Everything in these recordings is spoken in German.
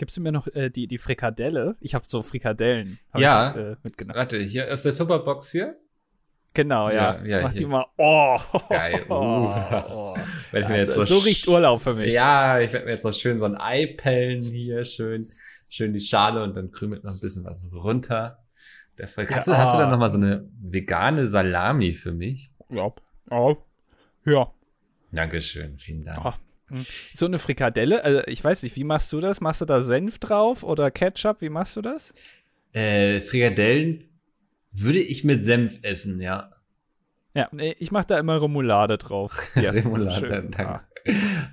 Gibst du mir noch äh, die, die Frikadelle? Ich habe so Frikadellen hab Ja. ich, äh, mitgenommen. Warte, hier ist der Tupperbox hier. Genau, ja. Ja, ja, Mach hier. die mal. Oh, Geil. oh, Uh. oh. Mir Ja, jetzt so, so riecht Urlaub für mich. Ja, ich werde mir jetzt noch schön so ein Ei pellen hier, schön, schön die Schale und dann krümelt noch ein bisschen was runter. Der Fall. Hast, du, hast du dann noch mal so eine vegane Salami für mich? Ja. Ja. ja. Dankeschön, vielen Dank. Ah. So eine Frikadelle, also ich weiß nicht, wie machst du das? Machst du da Senf drauf oder Ketchup? Wie machst du das? Äh, Frikadellen würde ich mit Senf essen, ja. Ja, nee, ich mache da immer Remoulade drauf. Hier, Remoulade, schön. danke. Ah.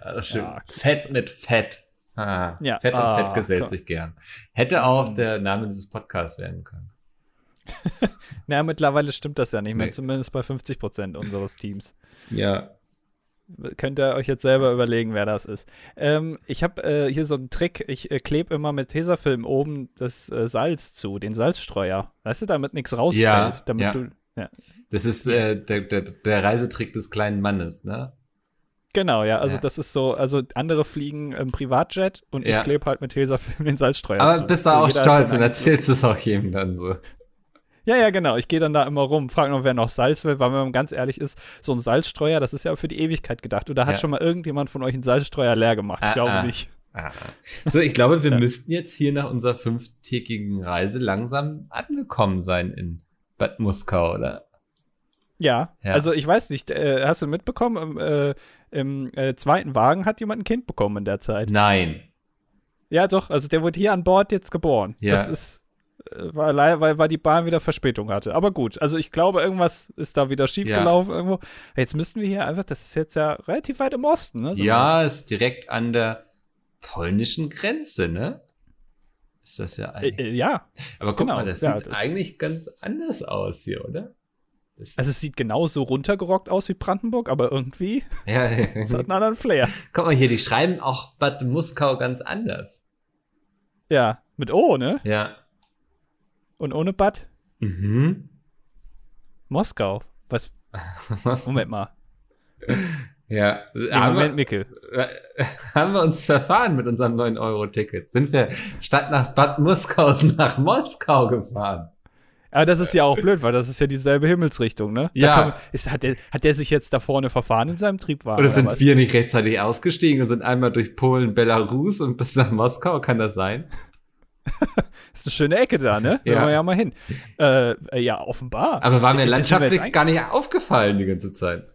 Also schön. Ja, Fett mit Fett. Ah, Ja. Fett und Ah, Fett gesellt klar. sich gern. Hätte auch Mm. der Name dieses Podcasts werden können. Na, mittlerweile stimmt das ja nicht mehr, Nee. zumindest bei 50 Prozent unseres Teams. Ja. Könnt ihr euch jetzt selber überlegen, wer das ist. Ähm, ich habe äh, hier so einen Trick. Ich äh, klebe immer mit Tesafilm oben das äh, Salz zu, den Salzstreuer. Weißt du, damit nichts rausfällt. Ja, damit ja. du. Ja. Das ist äh, der, der, der Reisetrick des kleinen Mannes, ne? Genau, ja. Also Ja. das ist so, also andere fliegen im Privatjet und Ja. ich klebe halt mit Tesafilm den Salzstreuer Aber zu. bist du auch stolz und erzählst es auch jedem dann so. Ja, ja, genau. Ich gehe dann da immer rum, frage noch, wer noch Salz will, weil wenn man ganz ehrlich ist, so ein Salzstreuer, das ist ja für die Ewigkeit gedacht. Oder hat Ja. schon mal irgendjemand von euch einen Salzstreuer leer gemacht? Ich Ah, glaube ah. nicht. Ah. So, ich glaube, wir Ja. müssten jetzt hier nach unserer fünftägigen Reise langsam angekommen sein in Bad Muskau, oder? Ja, Ja. also ich weiß nicht, äh, hast du mitbekommen, im, äh, im äh, zweiten Wagen hat jemand ein Kind bekommen in der Zeit. Nein. Ja, doch, also der wurde hier an Bord jetzt geboren. Ja. Das ist, war weil, weil die Bahn wieder Verspätung hatte. Aber gut, also ich glaube, irgendwas ist da wieder schiefgelaufen irgendwo. Jetzt müssten wir hier einfach, das ist jetzt ja relativ weit im Osten, ne? so ja, ist direkt an der polnischen Grenze, ne? Ist das ja Äh, eigentlich. äh, ja, Aber guck genau, mal, das ja, sieht das- eigentlich ganz anders aus hier, oder? Das, also es sieht genauso runtergerockt aus wie Brandenburg, aber irgendwie ja, es hat einen anderen Flair. guck mal hier, die schreiben auch Bad Muskau ganz anders. Ja, mit O, ne? Ja. Und ohne Bad Mhm. Moskau. Was? Was? Moment mal. Ja. Nee, haben, Moment, wir, Mickel. haben wir uns verfahren mit unserem 9-Euro-Ticket? Sind wir statt nach Bad Muskausen nach Moskau gefahren? Aber das ist ja auch blöd, weil das ist ja dieselbe Himmelsrichtung, ne? Ja. man- ist, hat, der, hat der sich jetzt da vorne verfahren in seinem Triebwagen? Oder sind was? wir nicht rechtzeitig ausgestiegen und sind einmal durch Polen, Belarus und bis nach Moskau? Kann das sein? ist eine schöne Ecke da, ne? Ja. Wollen wir ja mal hin. Äh, ja, offenbar. Aber war mir Das landschaftlich gar nicht aufgefallen die ganze Zeit.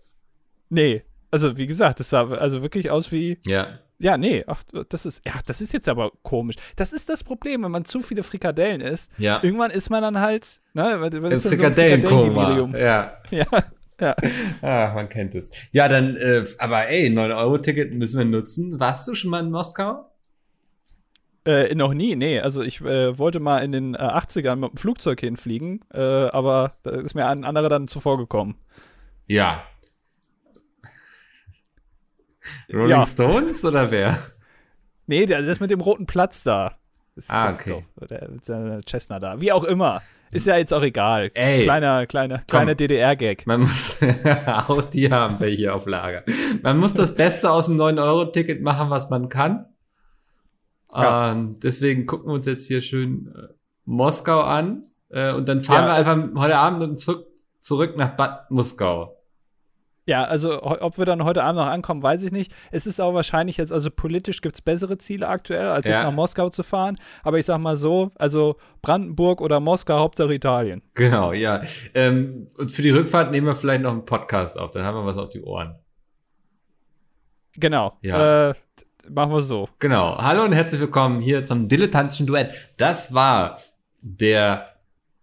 Nee. Also, wie gesagt, das sah also wirklich aus wie. Ja. Ja, nee, ach, das ist, ja, das ist jetzt aber komisch. Das ist das Problem, wenn man zu viele Frikadellen isst. Ja. Irgendwann ist man dann halt, ne, was ist denn so. Frikadellendelirium? ja. Ja, ja. Ah, man kennt es. Ja, dann, äh, aber ey, 9-Euro-Ticket müssen wir nutzen. Warst du schon mal in Moskau? Äh, noch nie, nee. Also ich äh, wollte mal in den äh, 80ern mit dem Flugzeug hinfliegen, äh, aber da ist mir ein anderer dann zuvor gekommen. Ja. Rolling Ja. Stones oder wer? Nee, der, das mit dem roten Platz da. Das Ah, okay. Doch, der mit seiner Cessna da. Wie auch immer. Ist ja jetzt auch egal. Ey. Kleiner, kleiner, kleiner DDR-Gag. Man muss, auch die haben wir hier auf Lager. Man muss das Beste aus dem 9-Euro-Ticket machen, was man kann. Ja. Ähm, deswegen gucken wir uns jetzt hier schön äh, Moskau an. Äh, und dann fahren Ja, wir einfach heute Abend zurück, zurück nach Bad Muskau. Ja, also ob wir dann heute Abend noch ankommen, weiß ich nicht. Es ist auch wahrscheinlich jetzt, also politisch gibt es bessere Ziele aktuell, als jetzt Ja. nach Moskau zu fahren. Aber ich sag mal so, also Brandenburg oder Moskau, Hauptsache Italien. Genau, ja. Ähm, und für die Rückfahrt nehmen wir vielleicht noch einen Podcast auf, dann haben wir was auf die Ohren. Genau. Ja. Äh, machen wir so. Genau. Hallo und herzlich willkommen hier zum dilettantischen Duett. Das war der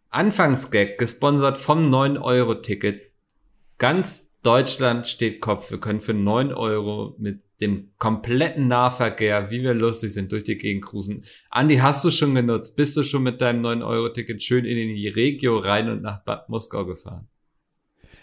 Anfangsgag, gesponsert vom 9-Euro-Ticket. Ganz Deutschland steht Kopf. Wir können für 9 Euro mit dem kompletten Nahverkehr, wie wir lustig sind, durch die Gegend cruisen. Andi, hast du schon genutzt? Bist du schon mit deinem 9-Euro-Ticket schön in die Regio rein und nach Bad Moskau gefahren?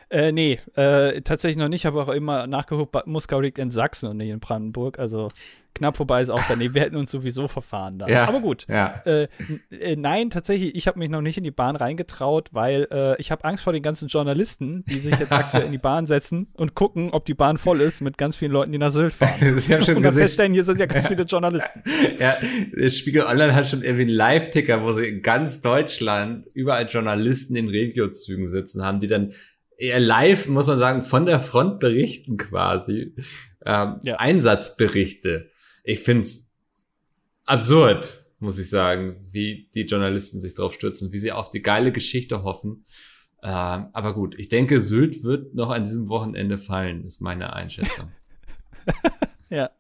Äh, nee, äh, tatsächlich noch nicht. Ich habe auch immer nachgeguckt, Bad Muskau liegt in Sachsen und nicht in Brandenburg. Also knapp vorbei ist auch daneben. Wir hätten uns sowieso verfahren da. Ja, Aber gut. Ja. Äh, äh, nein, tatsächlich, ich habe mich noch nicht in die Bahn reingetraut, weil äh, ich habe Angst vor den ganzen Journalisten, die sich jetzt aktuell in die Bahn setzen und gucken, ob die Bahn voll ist mit ganz vielen Leuten, die nach Sylt fahren. Sie haben schon Und dann gesehen, feststellen, hier sind ja ganz viele Journalisten. ja, Spiegel Online hat schon irgendwie einen Live-Ticker, wo sie in ganz Deutschland überall Journalisten in Regiozügen sitzen haben, die dann eher live, muss man sagen, von der Front berichten quasi. Ähm, Ja. Einsatzberichte. Ich find's absurd, muss ich sagen, wie die Journalisten sich drauf stürzen, wie sie auf die geile Geschichte hoffen. Ähm, aber gut, ich denke, Sylt wird noch an diesem Wochenende fallen, ist meine Einschätzung. Ja.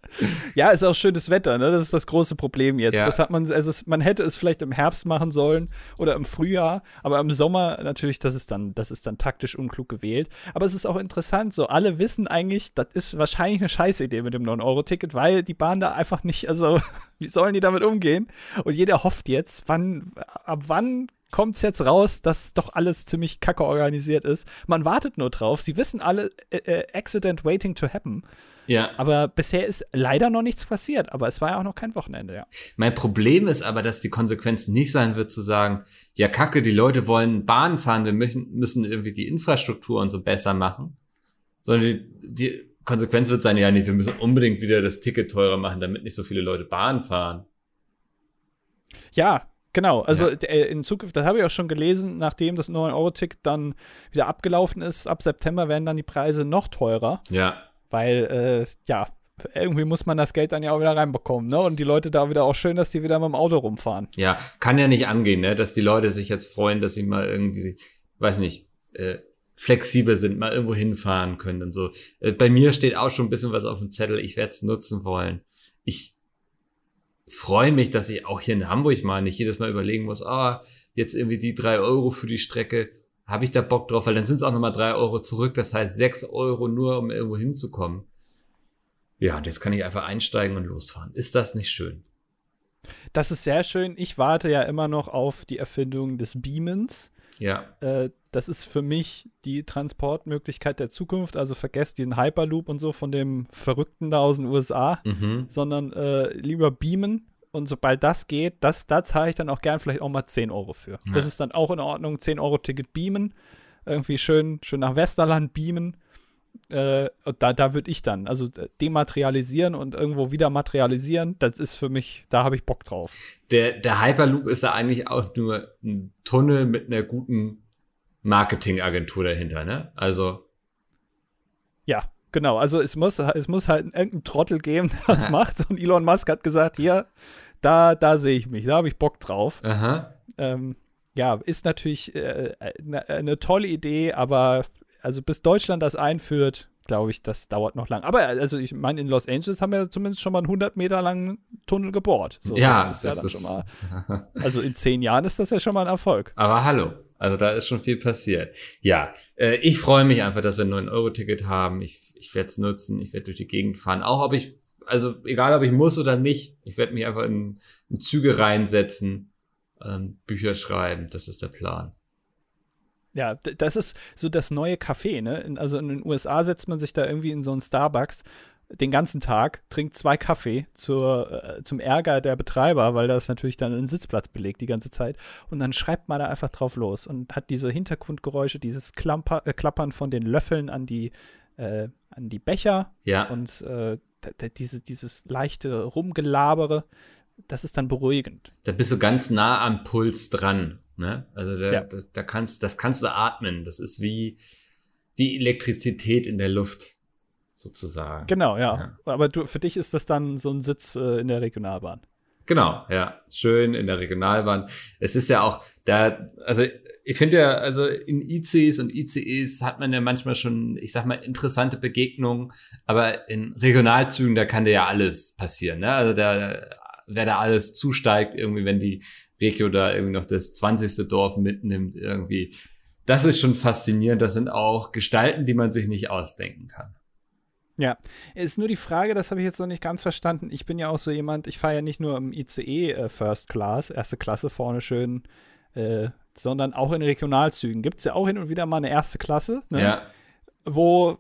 Ja, ist auch schönes Wetter, ne? Das ist das große Problem jetzt. Ja. Das hat man, also man hätte es vielleicht im Herbst machen sollen oder im Frühjahr, aber im Sommer natürlich, das ist dann, das ist dann taktisch unklug gewählt. Aber es ist auch interessant, so alle wissen eigentlich, das ist wahrscheinlich eine Scheißidee mit dem 9-Euro-Ticket, weil die Bahn da einfach nicht, also wie sollen die damit umgehen? Und jeder hofft jetzt, wann, ab wann kommt es jetzt raus, dass doch alles ziemlich kacke organisiert ist. Man wartet nur drauf. Sie wissen alle, äh, äh, Accident waiting to happen. Ja. Aber bisher ist leider noch nichts passiert. Aber es war ja auch noch kein Wochenende, ja. Mein Problem ist aber, dass die Konsequenz nicht sein wird zu sagen, ja kacke, die Leute wollen Bahn fahren, wir müssen, müssen irgendwie die Infrastruktur und so besser machen. Sondern die, die Konsequenz wird sein, ja nee, wir müssen unbedingt wieder das Ticket teurer machen, damit nicht so viele Leute Bahn fahren. Ja, genau. Also Ja. äh, in Zukunft, das habe ich auch schon gelesen, nachdem das 9-Euro-Ticket dann wieder abgelaufen ist, ab September werden dann die Preise noch teurer. Ja, Weil, äh, ja, irgendwie muss man das Geld dann ja auch wieder reinbekommen, ne? Und die Leute da wieder auch schön, dass die wieder mit dem Auto rumfahren. ja, kann ja nicht angehen, ne, dass die Leute sich jetzt freuen, dass sie mal irgendwie, weiß nicht, äh, flexibel sind, mal irgendwo hinfahren können und so. Äh, bei mir steht auch schon ein bisschen was auf dem Zettel, ich werde es nutzen wollen. Ich freue mich, dass ich auch hier in Hamburg mal nicht jedes Mal überlegen muss, ah, jetzt irgendwie die drei Euro für die Strecke, habe ich da Bock drauf, weil dann sind es auch nochmal drei Euro zurück, das heißt sechs Euro nur, um irgendwo hinzukommen. Ja, und jetzt kann ich einfach einsteigen und losfahren. Ist das nicht schön? Das ist sehr schön. Ich warte ja immer noch auf die Erfindung des Beamens. Ja, Äh, das ist für mich die Transportmöglichkeit der Zukunft. Also vergesst diesen Hyperloop und so von dem Verrückten da aus den USA. mhm. sondern äh, lieber beamen. Und sobald das geht, das, da zahle ich dann auch gern vielleicht auch mal 10 Euro für. Das Ja. ist dann auch in Ordnung. 10 Euro Ticket beamen. Irgendwie schön, schön nach Westerland beamen. Äh, und da, da würde ich dann, also äh, dematerialisieren und irgendwo wieder materialisieren, das ist für mich, da habe ich Bock drauf. Der, der Hyperloop ist ja eigentlich auch nur ein Tunnel mit einer guten Marketingagentur dahinter, ne? Also, Ja, genau. Also es muss, es muss halt irgendeinen Trottel geben, der das macht. Und Elon Musk hat gesagt, hier, da, da sehe ich mich, da habe ich Bock drauf. aha. ähm, ja, ist natürlich äh, eine eine tolle Idee, aber also bis Deutschland das einführt, glaube ich, das dauert noch lang. Aber also ich meine, in Los Angeles haben wir zumindest schon mal einen 100 Meter langen Tunnel gebohrt. So, ja, das ist ja das dann ist, schon mal. Also in zehn Jahren ist das ja schon mal ein Erfolg. aber hallo. Also da ist schon viel passiert. Ja, äh, ich freue mich einfach, dass wir ein 9-Euro-Ticket haben. Ich, ich werde es nutzen, ich werde durch die Gegend fahren. Auch ob ich, also egal ob ich muss oder nicht, ich werde mich einfach in, in Züge reinsetzen, ähm, Bücher schreiben. Das ist der Plan. Ja, das ist so das neue Café, ne? Also in den USA setzt man sich da irgendwie in so einen Starbucks den ganzen Tag, trinkt zwei Kaffee zur, äh, zum Ärger der Betreiber, weil das natürlich dann einen Sitzplatz belegt die ganze Zeit. Und dann schreibt man da einfach drauf los und hat diese Hintergrundgeräusche, dieses Klamper, äh, Klappern von den Löffeln an die, äh, an die Becher Ja, und äh, diese, dieses leichte Rumgelabere. Das ist dann beruhigend. da bist du ganz nah am Puls dran. Ne? Also da, Ja. da, da kannst, das kannst du atmen. Das ist wie die Elektrizität in der Luft, sozusagen. Genau, ja. Aber du, für dich ist das dann so ein Sitz äh, in der Regionalbahn. Genau, ja. Schön in der Regionalbahn. Es ist ja auch da, also ich finde ja, also in ICs und ICEs hat man ja manchmal schon, ich sag mal, interessante Begegnungen, aber in Regionalzügen, da kann dir ja alles passieren, ne? Also da, wer da alles zusteigt, irgendwie, wenn die Regio da irgendwie noch das 20. Dorf mitnimmt, irgendwie. Das ist schon faszinierend. Das sind auch Gestalten, die man sich nicht ausdenken kann. Ja, ist nur die Frage, das habe ich jetzt noch nicht ganz verstanden. Ich bin ja auch so jemand, ich fahre ja nicht nur im ICE äh, First Class, erste Klasse vorne schön, äh, sondern auch in Regionalzügen. Gibt es ja auch hin und wieder mal eine erste Klasse. Ne? Ja, wo,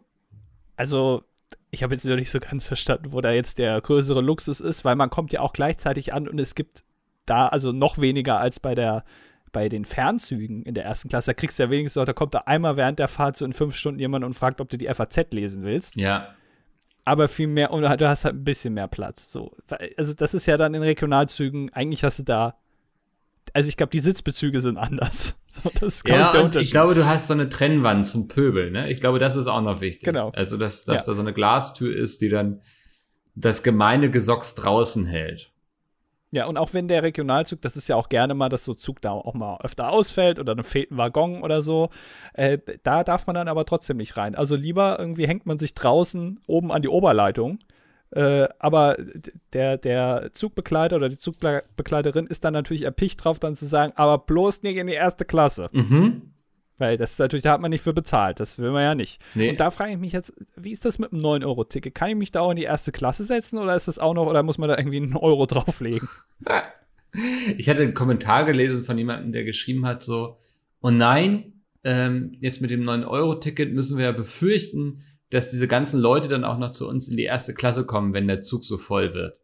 also ich habe jetzt noch nicht so ganz verstanden, wo da jetzt der größere Luxus ist, weil man kommt ja auch gleichzeitig an und es gibt da also noch weniger als bei der bei den Fernzügen in der ersten Klasse. Da kriegst du ja wenigstens, da kommt da einmal während der Fahrt so in fünf Stunden jemand und fragt, ob du die FAZ lesen willst. Ja. Aber viel mehr, und du hast halt ein bisschen mehr Platz. So. Also, das ist ja dann in Regionalzügen, eigentlich hast du da also ich glaube, die Sitzbezüge sind anders. das ist ja, und ich glaube, du hast so eine Trennwand zum Pöbel, ne? Ich glaube, das ist auch noch wichtig. Genau. Also, dass, dass ja. da so eine Glastür ist, die dann das gemeine Gesocks draußen hält. Ja, und auch wenn der Regionalzug, das ist ja auch gerne mal, dass so Zug da auch mal öfter ausfällt oder dann fehlt ein Waggon oder so, äh, da darf man dann aber trotzdem nicht rein. Also lieber irgendwie hängt man sich draußen oben an die Oberleitung äh, aber der, der Zugbegleiter oder die Zugbegleiterin ist dann natürlich erpicht drauf, dann zu sagen, aber bloß nicht in die erste Klasse. Mhm. Weil das ist natürlich, da hat man nicht für bezahlt. Das will man ja nicht. Nee. Und da frage ich mich jetzt, wie ist das mit einem 9-Euro-Ticket? Kann ich mich da auch in die erste Klasse setzen oder ist das auch noch, oder muss man da irgendwie einen Euro drauflegen? Ich hatte einen Kommentar gelesen von jemandem, der geschrieben hat, so, oh nein, ähm, jetzt mit dem 9-Euro-Ticket müssen wir ja befürchten, dass diese ganzen Leute dann auch noch zu uns in die erste Klasse kommen, wenn der Zug so voll wird.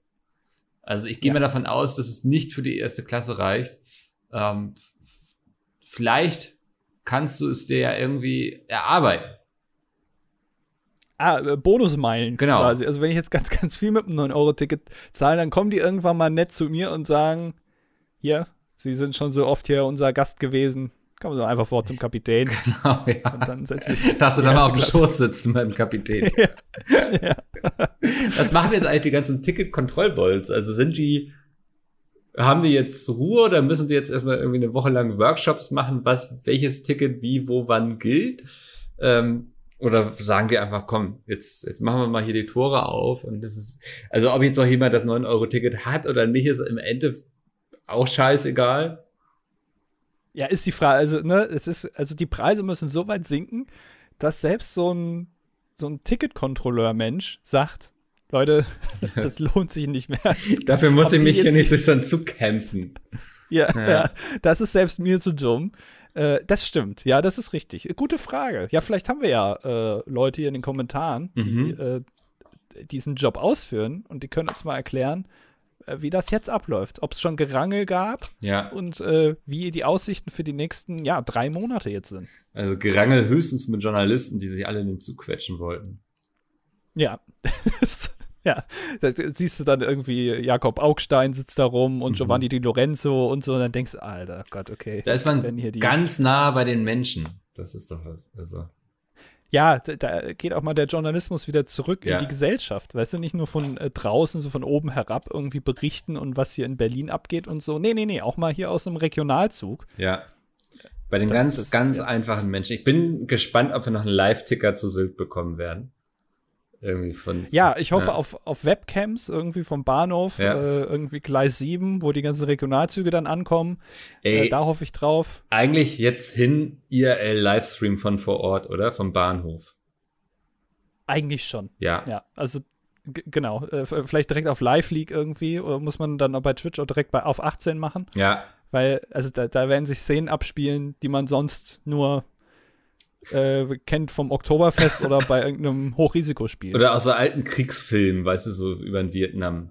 Also ich gehe ja. mal davon aus, dass es nicht für die erste Klasse reicht. Ähm, vielleicht kannst du es dir ja irgendwie erarbeiten. Ah, äh, Bonusmeilen genau. quasi. Also wenn ich jetzt ganz, ganz viel mit einem 9-Euro-Ticket zahle, dann kommen die irgendwann mal nett zu mir und sagen, hier, Sie sind schon so oft hier unser Gast gewesen. Kommen Sie einfach vor zum Kapitän. Genau, ja. Und dann setzt sich. Darfst du dann mal auf dem Schoß sitzen beim Kapitän. ja. ja. Was machen jetzt eigentlich die ganzen Ticket-Kontrollbolts? Also sind die, haben die jetzt Ruhe oder müssen die jetzt erstmal irgendwie eine Woche lang Workshops machen, was, welches Ticket wie, wo, wann gilt? Ähm, oder sagen die einfach, komm, jetzt, jetzt machen wir mal hier die Tore auf. Und das ist, also ob jetzt noch jemand das 9-Euro-Ticket hat oder nicht, ist im Ende auch scheißegal. Ja, ist die Frage, also, ne, es ist, also die Preise müssen so weit sinken, dass selbst so ein, so ein Ticketkontrolleur-Mensch sagt, Leute, das lohnt sich nicht mehr. Dafür muss ich mich hier nicht durch so einen Zug kämpfen. Ja, ja, ja, das ist selbst mir zu dumm. Äh, das stimmt, ja, das ist richtig. Gute Frage. Ja, vielleicht haben wir ja äh, Leute hier in den Kommentaren, die mhm. äh, diesen Job ausführen und die können uns mal erklären, wie das jetzt abläuft. Ob es schon Gerangel gab ja. und äh, wie die Aussichten für die nächsten, ja, drei Monate jetzt sind. Also Gerangel höchstens mit Journalisten, die sich alle in den Zug quetschen wollten. Ja. ja, da siehst du dann irgendwie, Jakob Augstein sitzt da rum und mhm. Giovanni Di Lorenzo und so, und dann denkst du, Alter, Gott, okay. Da ist man ganz nah bei den Menschen. Das ist doch was. Also ja, da, da, geht auch mal der Journalismus wieder zurück ja. in die Gesellschaft. Weißt du, nicht nur von äh, draußen, so von oben herab irgendwie berichten und was hier in Berlin abgeht und so. Nee, nee, nee, auch mal hier aus einem Regionalzug. Ja. Bei den das, ganz, das, ganz ja. einfachen Menschen. Ich bin gespannt, ob wir noch einen Live-Ticker zu Sylt bekommen werden. Irgendwie von. Ja, ich hoffe ja. Auf, auf Webcams irgendwie vom Bahnhof, ja. äh, irgendwie Gleis 7, wo die ganzen Regionalzüge dann ankommen. Ey, äh, da hoffe ich drauf. Eigentlich jetzt hin IRL-Livestream von vor Ort, oder? Vom Bahnhof. Eigentlich schon. Ja. Ja, also genau. Äh, vielleicht direkt auf Live-League irgendwie, oder muss man dann bei Twitch auch direkt bei, auf 18 machen? Ja. Weil, also da, da werden sich Szenen abspielen, die man sonst nur äh, kennt vom Oktoberfest oder bei irgendeinem Hochrisikospiel. Oder aus so alten Kriegsfilmen, weißt du, so über den Vietnam.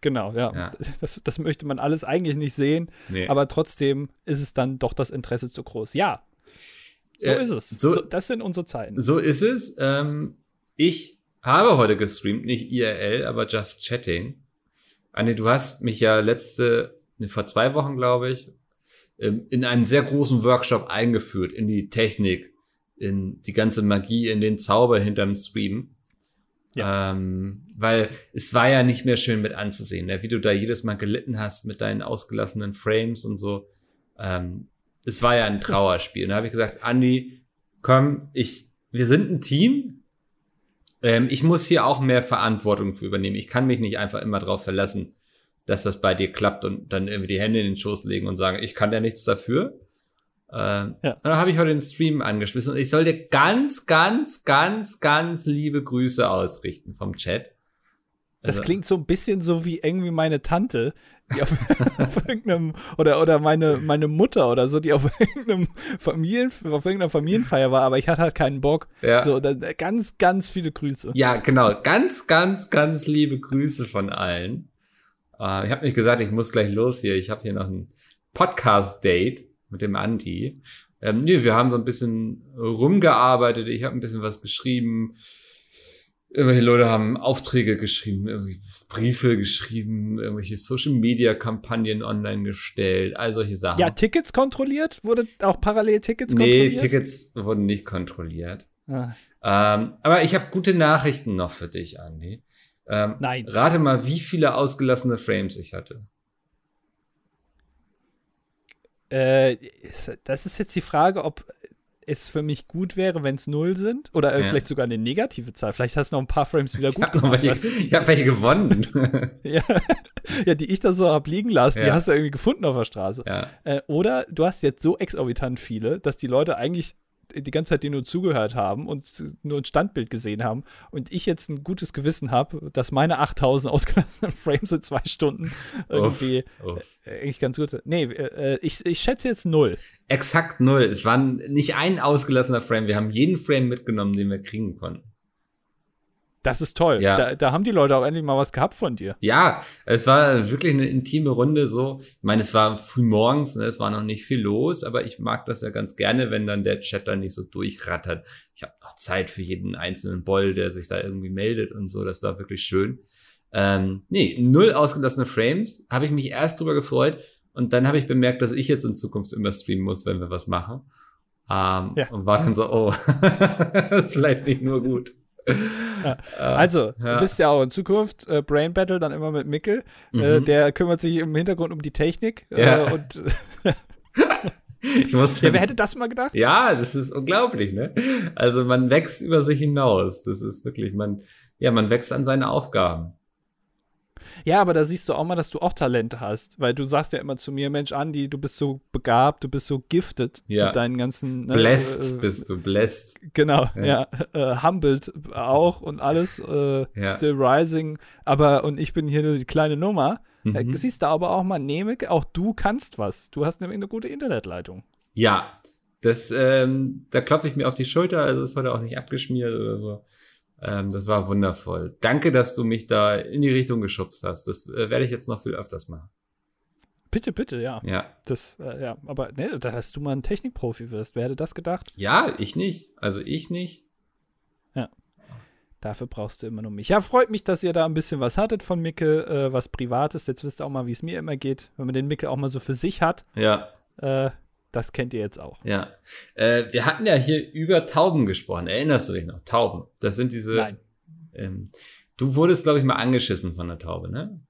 Genau, ja. ja. Das, das, möchte man alles eigentlich nicht sehen, nee. aber trotzdem ist es dann doch das Interesse zu groß. Ja, so äh, ist es. So, so, das sind unsere Zeiten. So ist es. Ähm, ich habe heute gestreamt, nicht IRL, aber Just Chatting. Anne, du hast mich ja letzte, ne, vor zwei Wochen, glaube ich, in einem sehr großen Workshop eingeführt in die Technik, in die ganze Magie, in den Zauber hinterm Stream. Ja. Ähm, weil es war ja nicht mehr schön mit anzusehen, ne? wie du da jedes Mal gelitten hast mit deinen ausgelassenen Frames und so. Ähm, es war ja ein Trauerspiel. Und da habe ich gesagt, Andy, komm, ich, wir sind ein Team. Ähm, ich muss hier auch mehr Verantwortung für übernehmen. Ich kann mich nicht einfach immer drauf verlassen, dass das bei dir klappt und dann irgendwie die Hände in den Schoß legen und sagen, ich kann ja nichts dafür. Äh, ja. Dann habe ich heute den Stream angeschmissen und ich soll dir ganz, ganz, ganz, ganz liebe Grüße ausrichten vom Chat. Das Also- klingt so ein bisschen so wie irgendwie meine Tante, die auf, auf irgendeinem, oder, oder meine, meine Mutter oder so, die auf irgendeinem Familien, auf irgendeiner Familienfeier war, aber ich hatte halt keinen Bock. Ja. So, dann, ganz, ganz viele Grüße. Ja, genau. Ganz, ganz, ganz liebe Grüße von allen. Äh, ich habe nicht gesagt, ich muss gleich los hier. Ich habe hier noch ein Podcast-Date mit dem Andi. Ähm, nee, wir haben so ein bisschen rumgearbeitet. Ich habe ein bisschen was geschrieben. Irgendwelche Leute haben Aufträge geschrieben, Briefe geschrieben, irgendwelche Social-Media-Kampagnen online gestellt, all solche Sachen. Ja, Tickets kontrolliert? Wurde auch parallel Tickets nee, kontrolliert? Tickets wurden nicht kontrolliert. Ah, Ähm, aber ich habe gute Nachrichten noch für dich, Andi. Ähm, Nein. Rate mal, wie viele ausgelassene Frames ich hatte. Äh, das ist jetzt die Frage, ob es für mich gut wäre, wenn es null sind. Oder äh, Ja. vielleicht sogar eine negative Zahl. Vielleicht hast du noch ein paar Frames wieder Ich gut habe noch gemacht. welche, ich hab welche gewonnen. ja. ja, die ich da so hab liegen lassen, die Ja. hast du irgendwie gefunden auf der Straße. Äh, oder du hast jetzt so exorbitant viele, dass die Leute eigentlich die ganze Zeit dir nur zugehört haben und nur ein Standbild gesehen haben und ich jetzt ein gutes Gewissen habe, dass meine 8000 ausgelassenen Frames in zwei Stunden irgendwie äh, eigentlich ganz gut sind. Nee, äh, ich, ich schätze jetzt null. Exakt null. Es war nicht ein ausgelassener Frame. Wir haben jeden Frame mitgenommen, den wir kriegen konnten. Das ist toll. Ja. Da, da haben die Leute auch endlich mal was gehabt von dir. Ja, es war wirklich eine intime Runde so. Ich meine, es war früh morgens, ne, es war noch nicht viel los, aber ich mag das ja ganz gerne, wenn dann der Chat dann nicht so durchrattert. Ich habe noch Zeit für jeden einzelnen Boll, der sich da irgendwie meldet und so. Das war wirklich schön. Ähm, nee, null ausgelassene Frames. Habe ich mich erst drüber gefreut und dann habe ich bemerkt, dass ich jetzt in Zukunft immer streamen muss, wenn wir was machen. Ähm, Ja. Und war dann so, oh, das ist vielleicht nicht nur gut. Ja. Äh, Also, ja. du wisst ja auch in Zukunft äh, Brain Battle dann immer mit Mickel. Äh, Mhm. der kümmert sich im Hintergrund um die Technik. Ja. Äh, und ich muss ja, wer hätte das mal gedacht? Ja, das ist unglaublich, ne? Also man wächst über sich hinaus. Das ist wirklich, man, ja, man wächst an seine Aufgaben. Ja, aber da siehst du auch mal, dass du auch Talente hast, weil du sagst ja immer zu mir, Mensch, Andi, du bist so begabt, du bist so gifted Ja. mit deinen ganzen ne, Blessed äh, bist du, blessed. Genau, Ja. ja, äh, humbled auch und alles, äh, Ja. still rising, aber und ich bin hier nur die kleine Nummer. Äh, Mhm. siehst du aber auch mal, Nemec, auch du kannst was. Du hast nämlich eine gute Internetleitung. Ja, das, ähm, da klopfe ich mir auf die Schulter, also es wurde auch nicht abgeschmiert oder so. Ähm, das war wundervoll. Danke, dass du mich da in die Richtung geschubst hast. Das äh, werde ich jetzt noch viel öfters machen. Bitte, bitte, ja. Ja. Das, äh, ja, aber ne, da hast du mal ein Technikprofi wirst. Wer hätte das gedacht? Ja, ich nicht. Also ich nicht. Dafür brauchst du immer nur mich. Ja, freut mich, dass ihr da ein bisschen was hattet von Micke, äh, was Privates. Jetzt wisst ihr auch mal, wie es mir immer geht, wenn man den Micke auch mal so für sich hat. Ja. Äh, das kennt ihr jetzt auch. Ja. Äh, wir hatten ja hier über Tauben gesprochen. Erinnerst du dich noch? Tauben. Das sind diese. Nein. Ähm, du wurdest, glaube ich, mal angeschissen von der Taube, ne?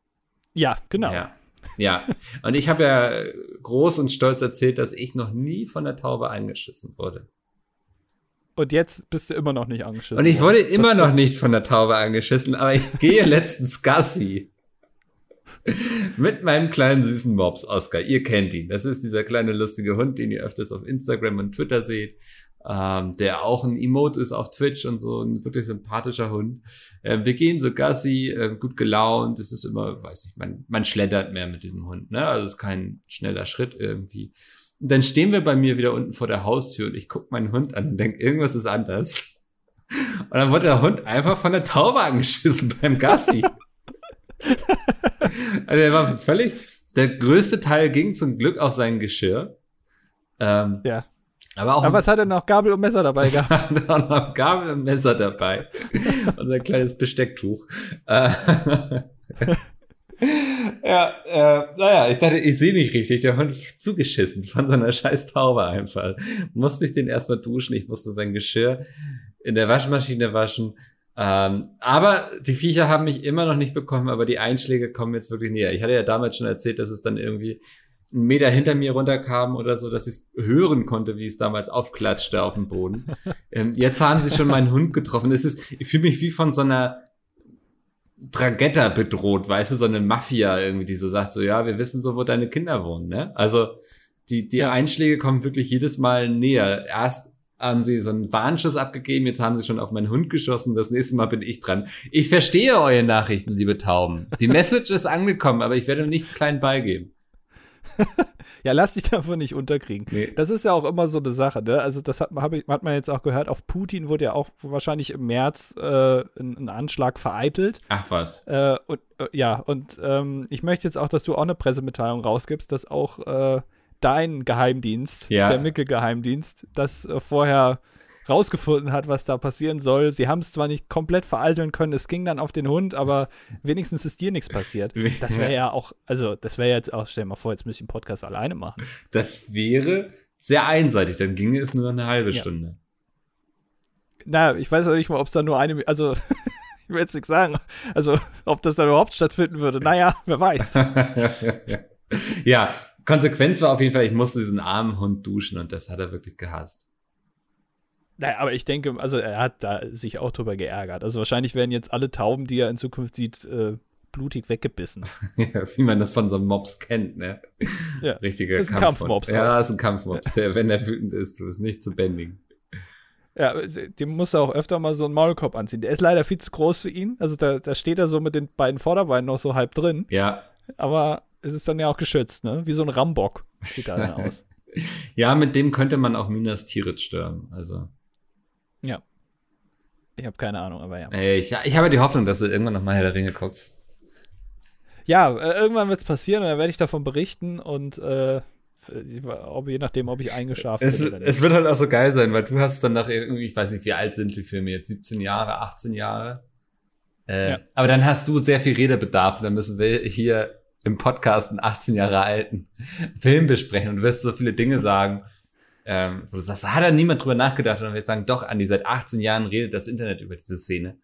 Ja, genau. Ja. Ja. Und ich habe ja groß und stolz erzählt, dass ich noch nie von der Taube angeschissen wurde. Und jetzt bist du immer noch nicht angeschissen. Und ich worden. wurde immer noch nicht von der Taube angeschissen, aber ich gehe letztens Gassi. Mit meinem kleinen süßen Mops, Oscar. Ihr kennt ihn. Das ist dieser kleine lustige Hund, den ihr öfters auf Instagram und Twitter seht. Ähm, der auch ein Emote ist auf Twitch und so ein wirklich sympathischer Hund. Ähm, wir gehen so Gassi, äh, gut gelaunt. Es ist immer, weiß nicht, man, man schleddert mehr mit diesem Hund, ne? Also es ist kein schneller Schritt irgendwie. Und dann stehen wir bei mir wieder unten vor der Haustür und ich guck meinen Hund an und denk, irgendwas ist anders. Und dann wurde der Hund einfach von der Taube angeschissen beim Gassi. also er war völlig, der größte Teil ging zum Glück auf sein Geschirr. Ähm, Ja. aber auch Aber was hat er noch? Gabel und Messer dabei gehabt? hat auch noch Gabel und Messer dabei. und sein kleines Bestecktuch. Äh, ja, äh, naja, ich dachte, ich sehe nicht richtig. Der Hund ist zugeschissen von so einer scheiß Taube einfach. Musste ich den erstmal duschen, ich musste sein Geschirr in der Waschmaschine waschen. Ähm, aber die Viecher haben mich immer noch nicht bekommen, aber die Einschläge kommen jetzt wirklich näher. Ich hatte ja damals schon erzählt, dass es dann irgendwie einen Meter hinter mir runterkam oder so, dass ich es hören konnte, wie es damals aufklatschte auf dem Boden. ähm, jetzt haben sie schon meinen Hund getroffen. Es ist, ich fühle mich wie von so einer Dragetta bedroht, weißt du, so eine Mafia irgendwie, die so sagt, so, ja, wir wissen so, wo deine Kinder wohnen, ne? Also, die, die. Einschläge kommen wirklich jedes Mal näher. Erst haben sie so einen Warnschuss abgegeben, jetzt haben sie schon auf meinen Hund geschossen, das nächste Mal bin ich dran. Ich verstehe eure Nachrichten, liebe Tauben. Die Message ist angekommen, aber ich werde nicht klein beigeben. ja, lass dich davon nicht unterkriegen. Nee. Das ist ja auch immer so eine Sache, ne? Also, das hat, ich, hat man jetzt auch gehört. Auf Putin wurde ja auch wahrscheinlich im März äh, ein, ein Anschlag vereitelt. Ach was. Äh, und äh, ja, und ähm, ich möchte jetzt auch, dass du auch eine Pressemitteilung rausgibst, dass auch äh, dein Geheimdienst, Ja. der Mickel-Geheimdienst, das äh, vorher rausgefunden hat, was da passieren soll. Sie haben es zwar nicht komplett vereiteln können, es ging dann auf den Hund, aber wenigstens ist dir nichts passiert. Das wäre ja auch, also das wäre jetzt auch, stell dir mal vor, jetzt müsste ich den Podcast alleine machen. Das wäre sehr einseitig, dann ginge es nur eine halbe Ja. Stunde. Na, ich weiß auch nicht mal, ob es da nur eine, also ich will jetzt nichts sagen, also ob das da überhaupt stattfinden würde. Naja, wer weiß. ja, Konsequenz war auf jeden Fall, ich musste diesen armen Hund duschen und das hat er wirklich gehasst. Naja, aber ich denke, also er hat da sich auch drüber geärgert. Also wahrscheinlich werden jetzt alle Tauben, die er in Zukunft sieht, äh, blutig weggebissen. Ja, wie man das von so einem Mops kennt, ne? Ja. Richtiger Ist ein. Kampfmops Ja, ist ein Kampfmops, der, wenn er wütend ist, du bist nicht zu bändigen. Ja, dem muss er auch öfter mal so einen Maulkorb anziehen. Der ist leider viel zu groß für ihn. Also da, da steht er so mit den beiden Vorderbeinen noch so halb drin. Ja, Aber es ist dann ja auch geschützt, ne? Wie so ein Rambock sieht er dann aus. ja, mit dem könnte man auch Minas Tirith stürmen. Also, Ich habe keine Ahnung, aber ja. ey, ich, ich habe die Hoffnung, dass du irgendwann noch mal Herr der Ringe guckst. Ja, äh, irgendwann wird es passieren und dann werde ich davon berichten und äh, ob, je nachdem, ob ich eingeschlafen Es, bin es wird halt auch so geil sein, weil du hast dann nach irgendwie, ich weiß nicht, wie alt sind die Filme jetzt? 17 Jahre, 18 Jahre? Äh, Ja. Aber dann hast du sehr viel Redebedarf und dann müssen wir hier im Podcast einen 18 Jahre alten Film besprechen und du wirst so viele Dinge sagen, ähm, wo du sagst, da hat da niemand drüber nachgedacht und dann wird sagen, doch, Andi, seit 18 Jahren redet das Internet über diese Szene.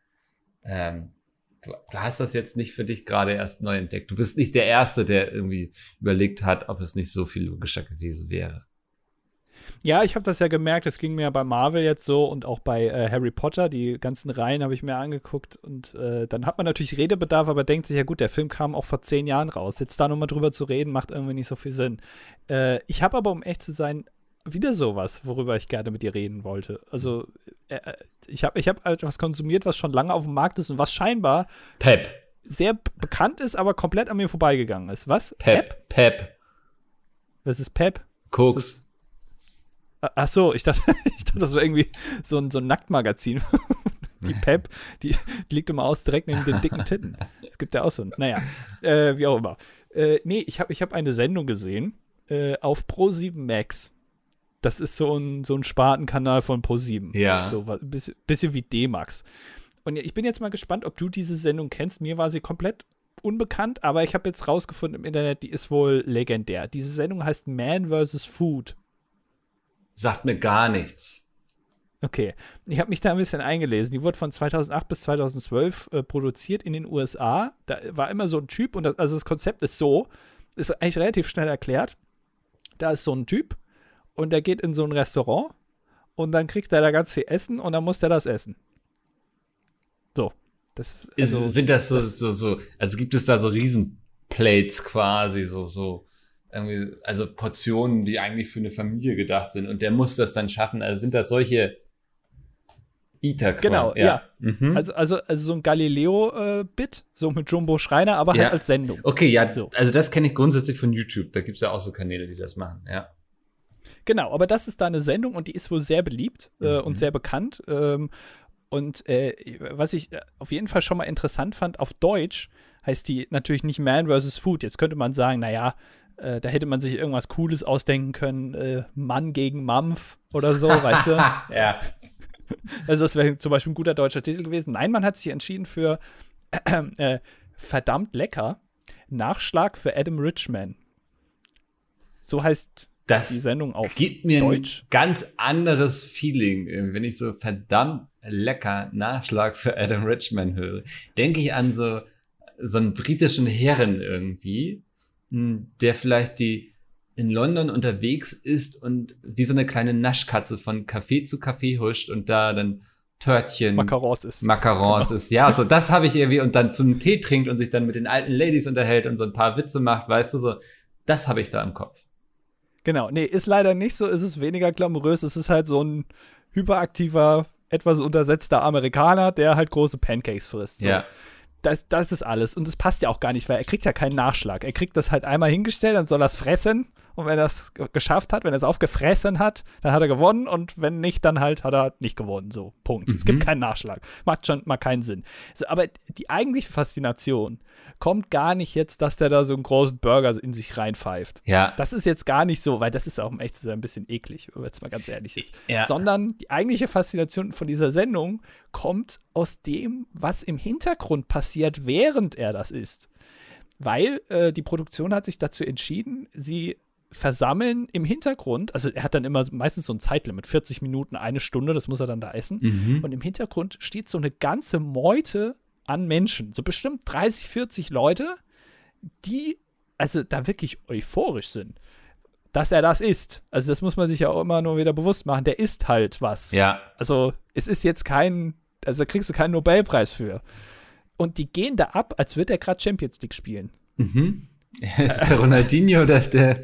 Ähm, du, du hast das jetzt nicht für dich gerade erst neu entdeckt. Du bist nicht der Erste, der irgendwie überlegt hat, ob es nicht so viel logischer gewesen wäre. Ja, ich habe das ja gemerkt, das ging mir bei Marvel jetzt so und auch bei äh, Harry Potter, die ganzen Reihen habe ich mir angeguckt und äh, dann hat man natürlich Redebedarf, aber denkt sich ja gut, der Film kam auch vor zehn Jahren raus. Jetzt da nochmal drüber zu reden, macht irgendwie nicht so viel Sinn. Äh, ich habe aber, um echt zu sein, wieder sowas, worüber ich gerne mit dir reden wollte. Also, äh, äh, ich habe ich hab etwas konsumiert, was schon lange auf dem Markt ist und was scheinbar Pep. sehr bekannt ist, aber komplett an mir vorbeigegangen ist. Was? Pep. Pep. Was ist Pep? Koks. Ah, Ach so, ich dachte, ich dachte, das war irgendwie so ein, so ein Nacktmagazin. Die Pep, die, die liegt immer aus direkt neben den dicken Titten. Es gibt ja auch so ein, naja, äh, wie auch immer. Äh, nee, ich habe ich hab eine Sendung gesehen äh, auf Pro7 Max. Das ist so ein, so ein Spartenkanal von Pro7. Ja. So ein bisschen, bisschen wie D-Max. Und ich bin jetzt mal gespannt, ob du diese Sendung kennst. Mir war sie komplett unbekannt, aber ich habe jetzt rausgefunden im Internet, die ist wohl legendär. Diese Sendung heißt Man vs. Food. Sagt mir gar nichts. Okay, ich habe mich da ein bisschen eingelesen. Die wurde von 2008 bis 2012 äh, produziert in den USA. Da war immer so ein Typ und das, also das Konzept ist so, ist eigentlich relativ schnell erklärt. Da ist so ein Typ und der geht in so ein Restaurant und dann kriegt er da ganz viel Essen und dann muss der das essen. So, das Ist, also, sind das so, so, so, also gibt es da so Riesenplates quasi, so, so, irgendwie, also Portionen, die eigentlich für eine Familie gedacht sind und der muss das dann schaffen. Also sind das solche Eater Genau, ja. Mhm. also, also, also so ein Galileo-Bit, so mit Jumbo Schreiner, aber Ja. halt als Sendung. okay, ja, So. also das kenne ich grundsätzlich von YouTube. Da gibt es ja auch so Kanäle, die das machen, ja. Genau, aber das ist da eine Sendung und die ist wohl sehr beliebt äh, Mhm. und sehr bekannt. Ähm, und äh, was ich äh, auf jeden Fall schon mal interessant fand, auf Deutsch heißt die natürlich nicht Man vs. Food. Jetzt könnte man sagen, naja, äh, da hätte man sich irgendwas Cooles ausdenken können, äh, Mann gegen Mampf oder so, weißt du? ja. Also das wäre zum Beispiel ein guter deutscher Titel gewesen. Nein, man hat sich entschieden für äh, verdammt lecker Nachschlag für Adam Richman. So heißt die Das Sendung auf gibt mir Deutsch. ein ganz anderes Feeling, äh, wenn ich so verdammt lecker Nachschlag für Adam Richman höre. Denke ich an so, so einen britischen Herren irgendwie, der vielleicht die in London unterwegs ist und wie so eine kleine Naschkatze von Café zu Café huscht und da dann Törtchen, Macarons ist. Macarons ist. Ja, so das habe ich irgendwie und dann zum Tee trinkt und sich dann mit den alten Ladies unterhält und so ein paar Witze macht, weißt du so. Das habe ich da im Kopf. Genau, nee, ist leider nicht so, ist es weniger glamourös, es ist halt so ein hyperaktiver, etwas untersetzter Amerikaner, der halt große Pancakes frisst. So. Ja. Das, das ist alles. Und das passt ja auch gar nicht, weil er kriegt ja keinen Nachschlag. Er kriegt das halt einmal hingestellt, dann soll er es fressen. Und wenn er es geschafft hat, wenn er es aufgefressen hat, dann hat er gewonnen. Und wenn nicht, dann halt hat er nicht gewonnen. So, Punkt. Es gibt Mhm. keinen Nachschlag. Macht schon mal keinen Sinn. So, aber die eigentliche Faszination kommt gar nicht jetzt, dass der da so einen großen Burger in sich reinpfeift. Ja. Das ist jetzt gar nicht so, weil das ist auch um echt zu sein ein bisschen eklig, wenn man jetzt mal ganz ehrlich ist. Ja. Sondern die eigentliche Faszination von dieser Sendung kommt aus dem, was im Hintergrund passiert, während er das isst. Weil äh, die Produktion hat sich dazu entschieden, sie versammeln im Hintergrund, also er hat dann immer meistens so ein Zeitlimit, 40 Minuten, eine Stunde, das muss er dann da essen. Mhm. Und im Hintergrund steht so eine ganze Meute an Menschen, so bestimmt 30, 40 Leute, die also da wirklich euphorisch sind, dass er das isst. Also das muss man sich ja auch immer nur wieder bewusst machen. Der isst halt was. Ja. Also es ist jetzt kein, also da kriegst du keinen Nobelpreis für. Und die gehen da ab, als würde er gerade Champions League spielen. Mhm. Ist der Ronaldinho oder der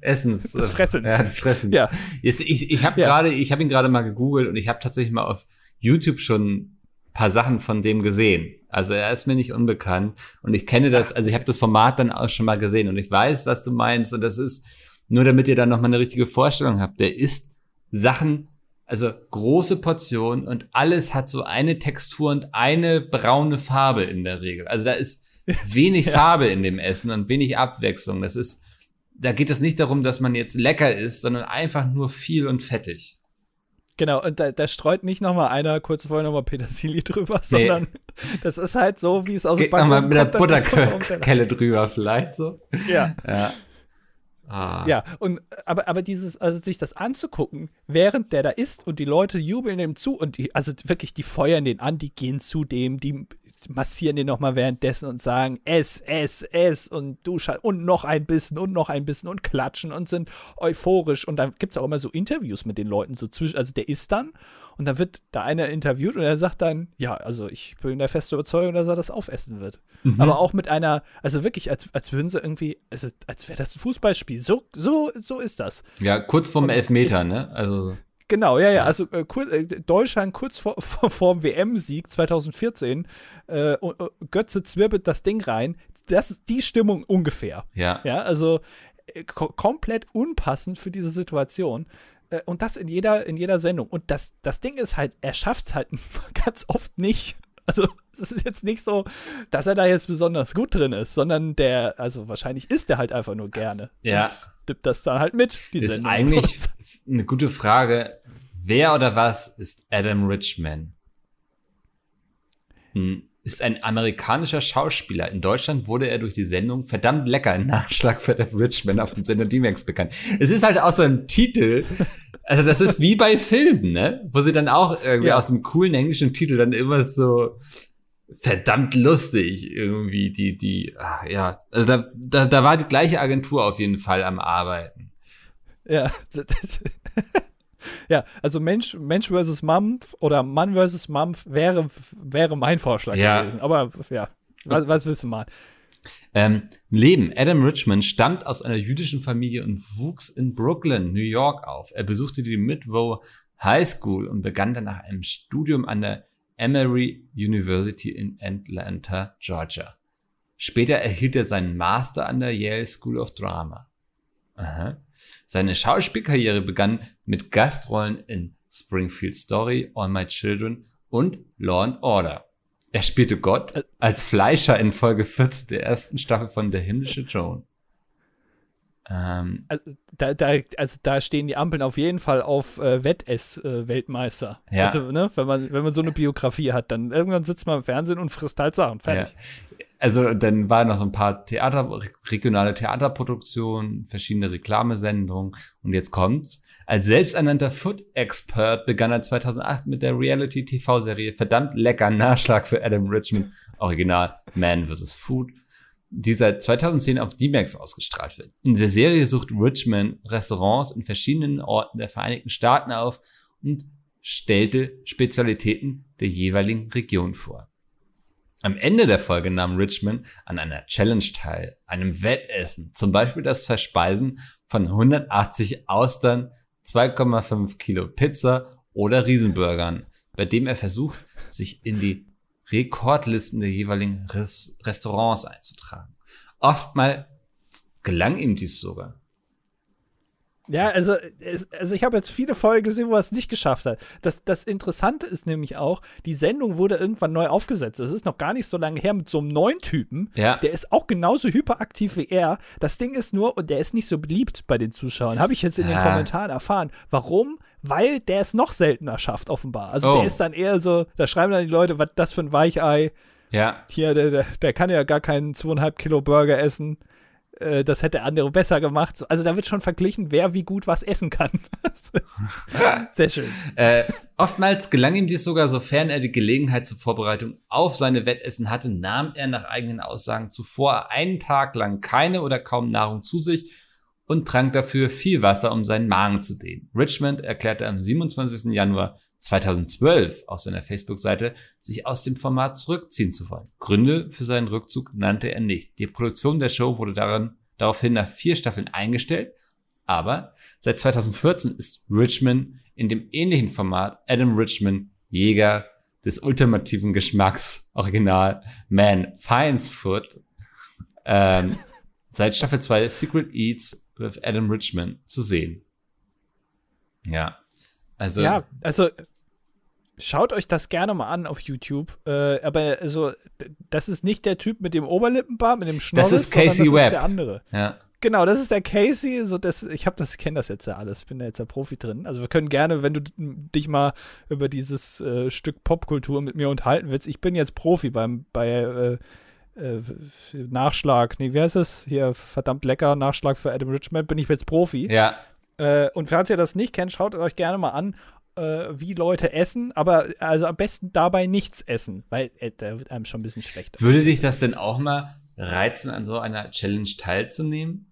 Essens? Des Fressens. Ja, des Fressens. Ja. Jetzt, ich ich habe Ja. gerade, ich habe ihn gerade mal gegoogelt und ich habe tatsächlich mal auf YouTube schon ein paar Sachen von dem gesehen. Also er ist mir nicht unbekannt und ich kenne das, also ich habe das Format dann auch schon mal gesehen und ich weiß, was du meinst und das ist nur damit ihr dann noch mal eine richtige Vorstellung habt. Der isst Sachen, also große Portionen und alles hat so eine Textur und eine braune Farbe in der Regel. Also da ist wenig Farbe in dem Essen und wenig Abwechslung. Das ist, da geht es nicht darum, dass man jetzt lecker ist, sondern einfach nur viel und fettig. Genau, und da, da streut nicht noch mal einer kurz vorher noch mal Petersilie drüber, Nee. sondern das ist halt so, wie es aus dem Geht nochmal Backofen mit der kommt. Butterkelle drüber vielleicht so. Ja. Ja. Ah. Ja, und aber, aber dieses, also sich das anzugucken, während der da ist und die Leute jubeln ihm zu und die, also wirklich, die feuern den an, die gehen zu dem, die massieren den nochmal währenddessen und sagen, ess, ess, ess und du und noch ein bisschen und noch ein bisschen und klatschen und sind euphorisch und dann gibt es auch immer so Interviews mit den Leuten so zwischen, also der ist dann und dann wird da einer interviewt und er sagt dann, ja, also ich bin der festen Überzeugung, dass er das aufessen wird. Mhm. Aber auch mit einer, also wirklich, als, als würden sie irgendwie, also als wäre das ein Fußballspiel. So, so, so ist das. ja, kurz vorm Elfmeter, ne? Also, Genau, ja, ja. Also äh, kurz, äh, Deutschland kurz vor, vor, vor dem WM-Sieg 2014, äh, und, Götze zwirbelt das Ding rein. Das ist die Stimmung ungefähr. ja. Ja, also äh, ko komplett unpassend für diese Situation. Äh, und das in jeder, in jeder Sendung. Und das, das Ding ist halt, er schafft es halt ganz oft nicht. Also, es ist jetzt nicht so, dass er da jetzt besonders gut drin ist, sondern der, also wahrscheinlich isst er halt einfach nur gerne. Ja. Und dippt das dann halt mit, die Das ist eigentlich eine gute Frage. Wer oder was ist Adam Richman? Hm. Ist ein amerikanischer Schauspieler. In Deutschland wurde er durch die Sendung verdammt lecker ein Nachschlag für Adam Richman auf dem Sender D-Max bekannt. Es ist halt auch so ein Titel. Also das ist wie bei Filmen, ne? Wo sie dann auch irgendwie Ja. aus dem coolen englischen Titel dann immer so verdammt lustig irgendwie die die ah, ja also da, da da war die gleiche Agentur auf jeden Fall am Arbeiten Ja. ja, also Mensch, Mensch versus Mampf oder Mann versus Mampf wäre, wäre mein Vorschlag Ja. gewesen. Aber ja, was, was willst du mal? Ähm, Leben. Adam Richman stammt aus einer jüdischen Familie und wuchs in Brooklyn, New York auf. Er besuchte die Midwow High School und begann danach ein Studium an der Emory University in Atlanta, Georgia. Später erhielt er seinen Master an der Yale School of Drama. Aha. Seine Schauspielkarriere begann mit Gastrollen in Springfield Story, All My Children und Law and Order. Er spielte Gott als Fleischer in Folge 14 der ersten Staffel von Der himmlische Joan. Ähm, Also da, da, also da stehen die Ampeln auf jeden Fall auf äh, Wettess-Weltmeister. Ja. Also, ne, wenn man, wenn man so eine Biografie hat, dann irgendwann sitzt man im Fernsehen und frisst halt Sachen. Fertig. Also dann waren noch so ein paar Theater, regionale Theaterproduktionen, verschiedene Reklamesendungen und jetzt kommt's. Als selbsternannter Food-Expert begann er 2008 mit der Reality-TV-Serie Verdammt lecker Nachschlag für Adam Richmond, Original Man vs. Food, die seit 2010 auf D-Max ausgestrahlt wird. In der Serie sucht Richmond Restaurants in verschiedenen Orten der Vereinigten Staaten auf und stellte Spezialitäten der jeweiligen Region vor. Am Ende der Folge nahm Richmond an einer Challenge teil, einem Wettessen, zum Beispiel das Verspeisen von 180 Austern, 2,5 Kilo Pizza oder Riesenburgern, bei dem er versucht, sich in die Rekordlisten der jeweiligen Res Restaurants einzutragen. Oftmals gelang ihm dies sogar. Ja, also, es, also ich habe jetzt viele Folgen gesehen, wo er es nicht geschafft hat. Das, das Interessante ist nämlich auch, die Sendung wurde irgendwann neu aufgesetzt. Es ist noch gar nicht so lange her mit so einem neuen Typen. Ja. Der ist auch genauso hyperaktiv wie er. Das Ding ist nur, und der ist nicht so beliebt bei den Zuschauern. Habe ich jetzt in den Ah. Kommentaren erfahren. Warum? Weil der es noch seltener schafft, offenbar. Also Oh. der ist dann eher so, da schreiben dann die Leute, was das für ein Weichei. Ja, Hier, der, der, der kann ja gar keinen zweieinhalb Kilo Burger essen. Äh, Das hätte andere besser gemacht. So, Also da wird schon verglichen, wer wie gut was essen kann. Sehr schön. Äh, oftmals gelang ihm dies sogar, sofern er die Gelegenheit zur Vorbereitung auf seine Wettessen hatte, nahm er nach eigenen Aussagen zuvor einen Tag lang keine oder kaum Nahrung zu sich und trank dafür viel Wasser, um seinen Magen zu dehnen. Richmond erklärte am 27. Januar 2012 auf seiner Facebook-Seite, sich aus dem Format zurückziehen zu wollen. Gründe für seinen Rückzug nannte er nicht. Die Produktion der Show wurde darin, daraufhin nach vier Staffeln eingestellt aber seit 2014 ist Richmond in dem ähnlichen Format Adam Richmond Jäger des ultimativen Geschmacks Original Man Finds Food ähm, seit Staffel 2 Secret Eats with Adam Richmond zu sehen. Ja. Also Ja, also schaut euch das gerne mal an auf YouTube. Äh, aber also, das ist nicht der Typ mit dem Oberlippenbart, mit dem Schnorres, ist Casey sondern das Webb. ist der andere. ja. Genau, das ist der Casey. So das, ich habe das, kenne das jetzt ja alles. Ich bin da jetzt ja Profi drin. Also wir können gerne, wenn du dich mal über dieses äh, Stück Popkultur mit mir unterhalten willst. Ich bin jetzt Profi beim bei äh, äh, Nachschlag. Nee, wie heißt es? Hier verdammt lecker Nachschlag für Adam Richmond. Bin ich jetzt Profi. Ja. Äh, und falls ihr das nicht kennt, schaut euch gerne mal an, äh, wie Leute essen. Aber also am besten dabei nichts essen, weil äh, da wird einem schon ein bisschen schlechter. Würde dich das denn auch mal reizen, an so einer Challenge teilzunehmen?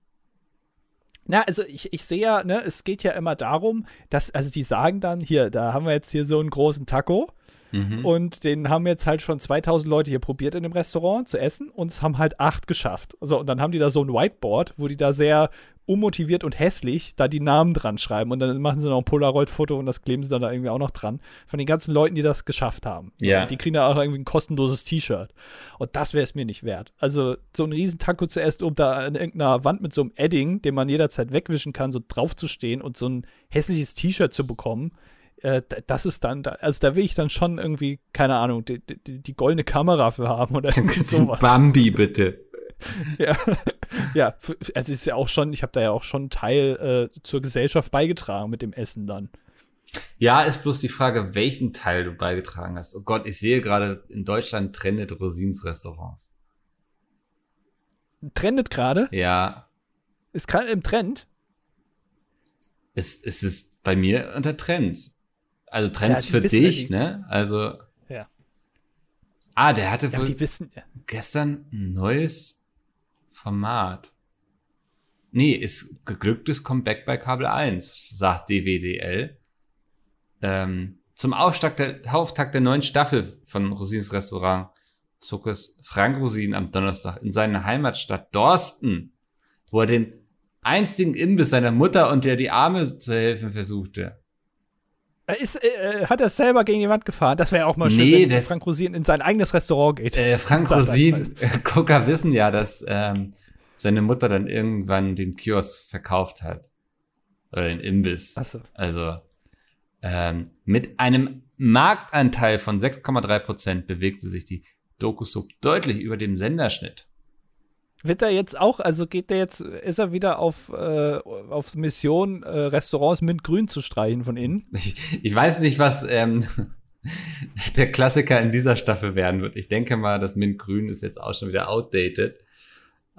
Na, also ich, ich sehe ja, ne, es geht ja immer darum, dass, also die sagen dann, hier, da haben wir jetzt hier so einen großen Taco Mhm. und den haben jetzt halt schon 2000 Leute hier probiert in dem Restaurant zu essen und es haben halt acht geschafft. So, und dann haben die da so ein Whiteboard, wo die da sehr unmotiviert und hässlich da die Namen dran schreiben und dann machen sie noch ein Polaroid-Foto und das kleben sie dann da irgendwie auch noch dran von den ganzen Leuten, die das geschafft haben. Ja. Und die kriegen da auch irgendwie ein kostenloses T-Shirt. Und das wäre es mir nicht wert. Also so einen riesen Taco zu essen, um da an irgendeiner Wand mit so einem Edding, den man jederzeit wegwischen kann, so drauf zu stehen und so ein hässliches T-Shirt zu bekommen, äh, das ist dann, da- also da will ich dann schon irgendwie, keine Ahnung, die, die, die goldene Kamera für haben oder sowas. Bambi, bitte. Ja, ja, also ist ja auch schon, ich habe da ja auch schon einen Teil äh, zur Gesellschaft beigetragen mit dem Essen dann. Ja, ist bloß die Frage, welchen Teil du beigetragen hast. Oh Gott, ich sehe gerade, in Deutschland trendet Rosins Restaurants. Trendet gerade, Ja, ist gerade im Trend. es, es ist bei mir unter Trends. Also Trends Ja, für ja dich, ne? Also. Ja. Ah, der hatte wohl die wissen, gestern ein neues Format. Nee, ist geglücktes Comeback bei Kabel 1, sagt DWDL. Ähm, zum Auftakt der, Auftakt der neuen Staffel von Rosins Restaurant zog es Frank Rosin am Donnerstag in seine Heimatstadt Dorsten, wo er den einstigen Imbiss seiner Mutter und der die Arme zu helfen versuchte. Ist, äh, hat er selber gegen die Wand gefahren? Das wäre ja auch mal schön, Nee, wenn Frank Rosin in sein eigenes Restaurant geht. Äh, Frank Rosin, Gucker wissen ja, dass ähm, seine Mutter dann irgendwann den Kiosk verkauft hat. Oder den Imbiss. Achso. Also ähm, mit einem Marktanteil von 6,3 Prozent bewegte sich die Doku-Sub deutlich über dem Senderschnitt. Wird er jetzt auch, also geht der jetzt, ist er wieder auf, äh, auf Mission, äh, Restaurants mintgrün zu streichen von innen? Ich, ich weiß nicht, was ähm, der Klassiker in dieser Staffel werden wird. Ich denke mal, das Mintgrün ist jetzt auch schon wieder outdated.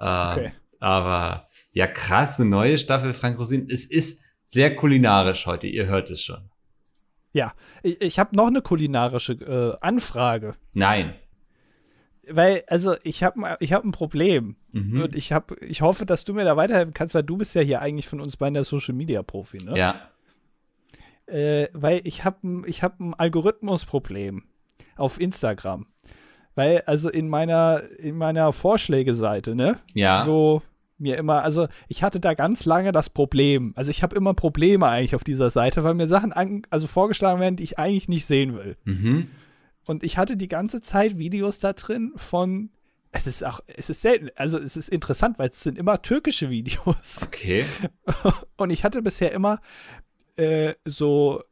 Ähm, Okay. Aber ja, krass, eine neue Staffel Frank Rosin. Es ist sehr kulinarisch heute, ihr hört es schon. Ja, ich, ich habe noch eine kulinarische äh, Anfrage. Nein. Weil, also ich habe ich hab ein Problem. Mhm. Und ich, hab, ich hoffe, dass du mir da weiterhelfen kannst, weil du bist ja hier eigentlich von uns beiden der Social Media Profi, ne? Ja. Äh, weil ich habe ich hab ein Algorithmusproblem auf Instagram. Weil, also in meiner, in meiner Vorschlägeseite, ne? Ja. So, mir immer, also ich hatte da ganz lange das Problem. Also ich habe immer Probleme eigentlich auf dieser Seite, weil mir Sachen an, also vorgeschlagen werden, die ich eigentlich nicht sehen will. Mhm. Und ich hatte die ganze Zeit Videos da drin von, es ist auch, es ist selten, also es ist interessant, weil es sind immer türkische Videos. Okay. Und ich hatte bisher immer äh, so,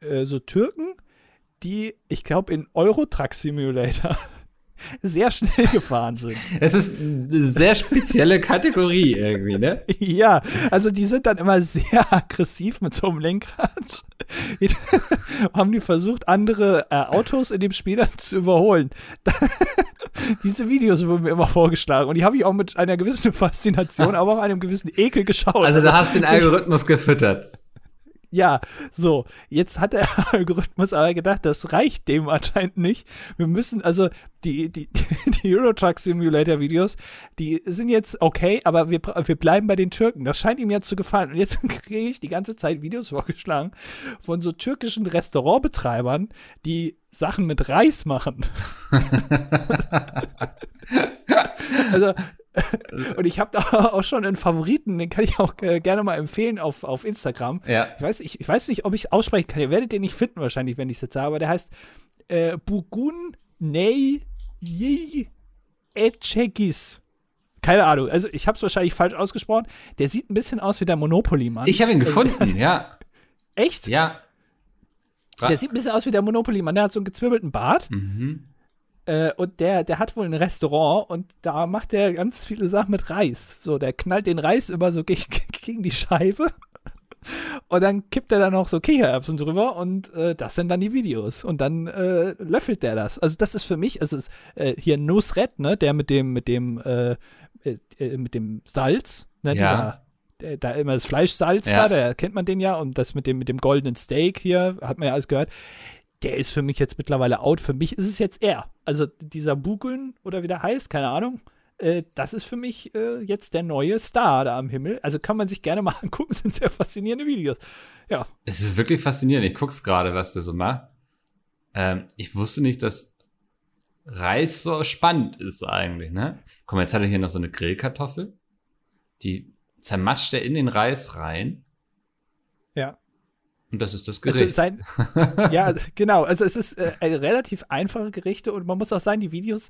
äh, so Türken, die, ich glaube, in Eurotruck Simulator sehr schnell gefahren sind. Es ist eine sehr spezielle Kategorie irgendwie, ne? Ja, also die sind dann immer sehr aggressiv mit so einem Lenkrad. haben die versucht, andere äh, Autos in dem Spiel dann zu überholen. Diese Videos wurden mir immer vorgeschlagen und die habe ich auch mit einer gewissen Faszination, aber auch einem gewissen Ekel geschaut. Also du hast den Algorithmus gefüttert. Ja, so, jetzt hat der Algorithmus aber gedacht, das reicht dem anscheinend nicht. Wir müssen, also die, die, die Eurotruck Simulator Videos, die sind jetzt okay, aber wir, wir bleiben bei den Türken. Das scheint ihm jetzt zu gefallen. Und jetzt kriege ich die ganze Zeit Videos vorgeschlagen von so türkischen Restaurantbetreibern, die Sachen mit Reis machen. also und ich habe da auch schon einen Favoriten, den kann ich auch äh, gerne mal empfehlen auf, auf Instagram. Ja. Ich weiß, ich, ich weiß nicht, ob ich es aussprechen kann. Ihr werdet den nicht finden wahrscheinlich, wenn ich es jetzt sage, aber der heißt äh, Bugun Ney Echegis. Keine Ahnung, also ich habe es wahrscheinlich falsch ausgesprochen. Der sieht ein bisschen aus wie der Monopoly-Mann. Ich habe ihn gefunden, ja. Echt? Ja. Der sieht ein bisschen aus wie der Monopoly-Mann. Der hat so einen gezwirbelten Bart. Mhm. Äh, und der, der hat wohl ein Restaurant und da macht er ganz viele Sachen mit Reis. So, der knallt den Reis immer so gegen, gegen die Scheibe. Und dann kippt er da noch so Kichererbsen drüber und äh, das sind dann die Videos. Und dann äh, löffelt der das. Also das ist für mich, es ist äh, hier Nusret, ne, der mit dem, mit dem, äh, äh, mit dem Salz, ne, Ja. dieser, da immer das Fleischsalz Ja. da, da kennt man den ja und das mit dem, mit dem goldenen Steak hier, hat man ja alles gehört. Der ist für mich jetzt mittlerweile out. Für mich ist es jetzt er. Also dieser Bugun oder wie der heißt, keine Ahnung. Äh, das ist für mich äh, jetzt der neue Star da am Himmel. Also kann man sich gerne mal angucken, sind sehr faszinierende Videos. Ja, Es ist wirklich faszinierend. Ich guck's gerade, was der so macht. Ähm, ich wusste nicht, dass Reis so spannend ist eigentlich, ne? Guck mal, jetzt hat er hier noch so eine Grillkartoffel. Die zermatscht er in den Reis rein. Und das ist das Es Gericht. sein, ja, genau. Also es ist äh, eine relativ einfache Gerichte und man muss auch sagen, die Videos,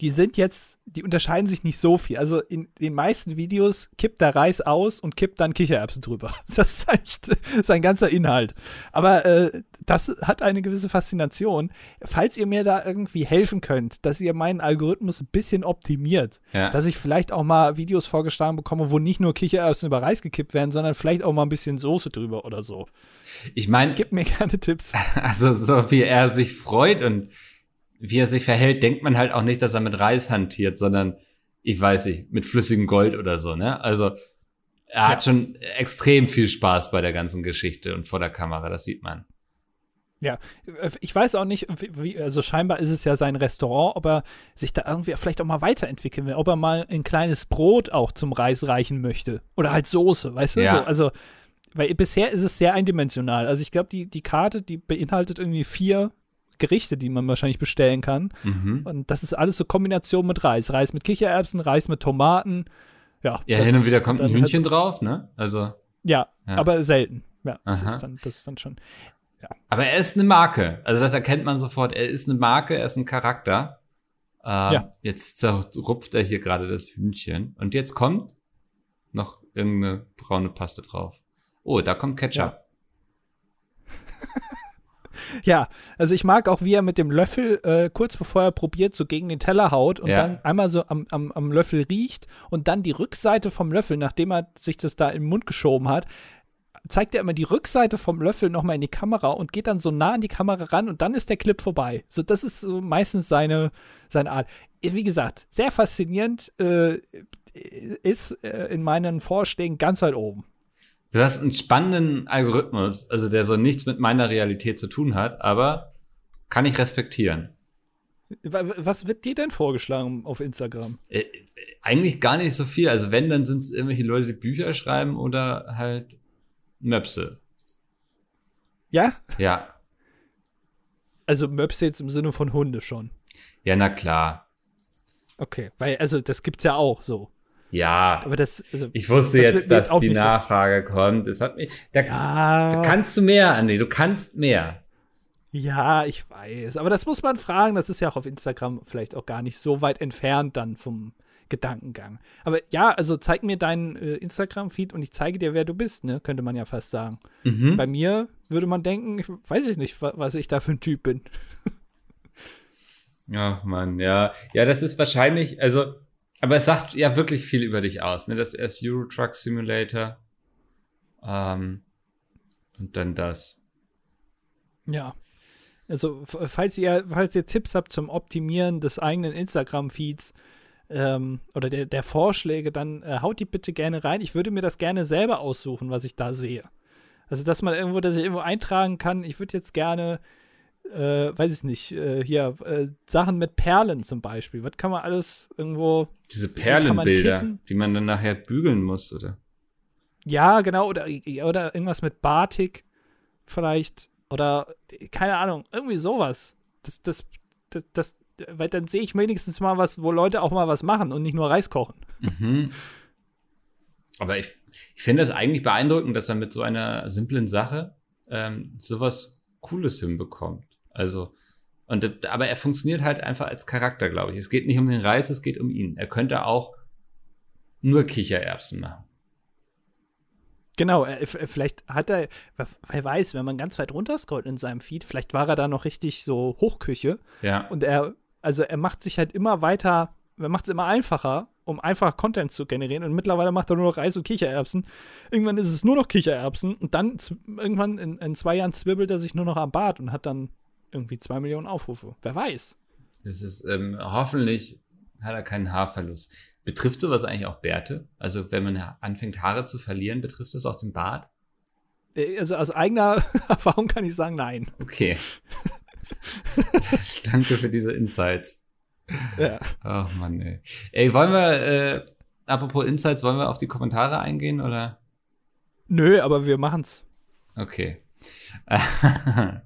die sind jetzt, die unterscheiden sich nicht so viel. Also in den meisten Videos kippt der Reis aus und kippt dann Kichererbsen drüber. Das ist echt sein ganzer Inhalt. Aber äh, das hat eine gewisse Faszination. Falls ihr mir da irgendwie helfen könnt, dass ihr meinen Algorithmus ein bisschen optimiert, ja. dass ich vielleicht auch mal Videos vorgeschlagen bekomme, wo nicht nur Kichererbsen über Reis gekippt werden, sondern vielleicht auch mal ein bisschen Soße drüber oder so. ich meine, Gib mir gerne Tipps. also so wie er sich freut und wie er sich verhält, denkt man halt auch nicht, dass er mit Reis hantiert, sondern ich weiß nicht, mit flüssigem Gold oder so, ne? Also er hat schon extrem viel Spaß bei der ganzen Geschichte und vor der Kamera, das sieht man. Ja, ich weiß auch nicht, wie, also scheinbar ist es ja sein Restaurant, ob er sich da irgendwie vielleicht auch mal weiterentwickeln will, ob er mal ein kleines Brot auch zum Reis reichen möchte. Oder halt Soße, weißt du? Ja. So, also, weil bisher ist es sehr eindimensional. Also ich glaube, die, die Karte, die beinhaltet irgendwie vier Gerichte, die man wahrscheinlich bestellen kann. Mhm. Und das ist alles so Kombination mit Reis. Reis mit Kichererbsen, Reis mit Tomaten. Ja, Ja, hin und wieder kommt ein Hühnchen halt- drauf, ne? Also, Ja, Ja. aber selten. Ja, das ist, dann, das ist dann schon. aber er ist eine Marke. Also das erkennt man sofort. Er ist eine Marke, er ist ein Charakter. Ähm, Ja. Jetzt zerrupft er hier gerade das Hühnchen. Und jetzt kommt noch irgendeine braune Paste drauf. Oh, da kommt Ketchup. Ja, also ich mag auch, wie er mit dem Löffel äh, kurz bevor er probiert, so gegen den Teller haut und Ja. dann einmal so am, am, am Löffel riecht und dann die Rückseite vom Löffel, nachdem er sich das da in den Mund geschoben hat, zeigt er immer die Rückseite vom Löffel nochmal in die Kamera und geht dann so nah an die Kamera ran und dann ist der Clip vorbei. So, das ist so meistens seine, seine Art. Wie gesagt, sehr faszinierend, äh, ist äh, in meinen Vorschlägen ganz weit oben. Du hast einen spannenden Algorithmus, also der so nichts mit meiner Realität zu tun hat, aber kann ich respektieren. Wa- Was wird dir denn vorgeschlagen auf Instagram? Äh, äh, eigentlich gar nicht so viel. Also wenn, dann sind es irgendwelche Leute, die Bücher schreiben oder halt Möpse. Ja? Ja. Also Möpse jetzt im Sinne von Hunde schon. Ja, na klar. Okay, weil, also das gibt's ja auch so. Ja. Aber das, also, ich wusste das jetzt, dass jetzt die Nachfrage kommt. Das hat mich, da, ja, da kannst du mehr, Andi, du kannst mehr. ja, ich weiß. Aber das muss man fragen. Das ist ja auch auf Instagram vielleicht auch gar nicht so weit entfernt dann vom Gedankengang. Aber ja, also zeig mir deinen äh, Instagram-Feed und ich zeige dir, wer du bist, ne? Könnte man ja fast sagen. Mhm. Bei mir würde man denken, ich weiß ich nicht, wa- was ich da für ein Typ bin. Ach Mann, ja. Ja, das ist wahrscheinlich, also, aber es sagt ja wirklich viel über dich aus, ne? Das erst Euro Truck Simulator. Ähm, und dann das. Ja. Also, falls ihr, falls ihr Tipps habt zum Optimieren des eigenen Instagram-Feeds ähm, oder der, der Vorschläge, dann äh, haut die bitte gerne rein. Ich würde mir das gerne selber aussuchen, was ich da sehe. Also, dass man irgendwo, dass ich irgendwo eintragen kann, ich würde jetzt gerne, äh, weiß ich nicht, äh, hier, äh, Sachen mit Perlen zum Beispiel. Was kann man alles irgendwo. Diese Perlenbilder, die man dann nachher bügeln muss, oder? Ja, genau, oder, oder irgendwas mit Batik vielleicht. Oder keine Ahnung, irgendwie sowas. Das, das, das, das weil dann sehe ich wenigstens mal was, wo Leute auch mal was machen und nicht nur Reis kochen. Mhm. Aber ich, ich finde es eigentlich beeindruckend, dass er mit so einer simplen Sache ähm, sowas Cooles hinbekommt. Also, und, aber er funktioniert halt einfach als Charakter, glaube ich. Es geht nicht um den Reis, es geht um ihn. Er könnte auch nur Kichererbsen machen. Genau, äh, f- vielleicht hat er, wer weiß, wenn man ganz weit runterscrollt in seinem Feed, vielleicht war er da noch richtig so Hochküche Ja. und er, also er macht sich halt immer weiter, er macht es immer einfacher, um einfach Content zu generieren und mittlerweile macht er nur noch Reis und Kichererbsen. Irgendwann ist es nur noch Kichererbsen und dann irgendwann in, in zwei Jahren zwirbelt er sich nur noch am Bart und hat dann irgendwie zwei Millionen Aufrufe. Wer weiß. Das ist, ähm, hoffentlich hat er keinen Haarverlust. Betrifft sowas eigentlich auch Bärte? Also, wenn man anfängt, Haare zu verlieren, betrifft das auch den Bart? Äh, Also aus eigener Erfahrung kann ich sagen, nein. Okay. Danke für diese Insights. Ja. Ach Mann, ey. Ey, wollen wir, äh, apropos Insights, wollen wir auf die Kommentare eingehen oder? Nö, aber wir machen's. Okay.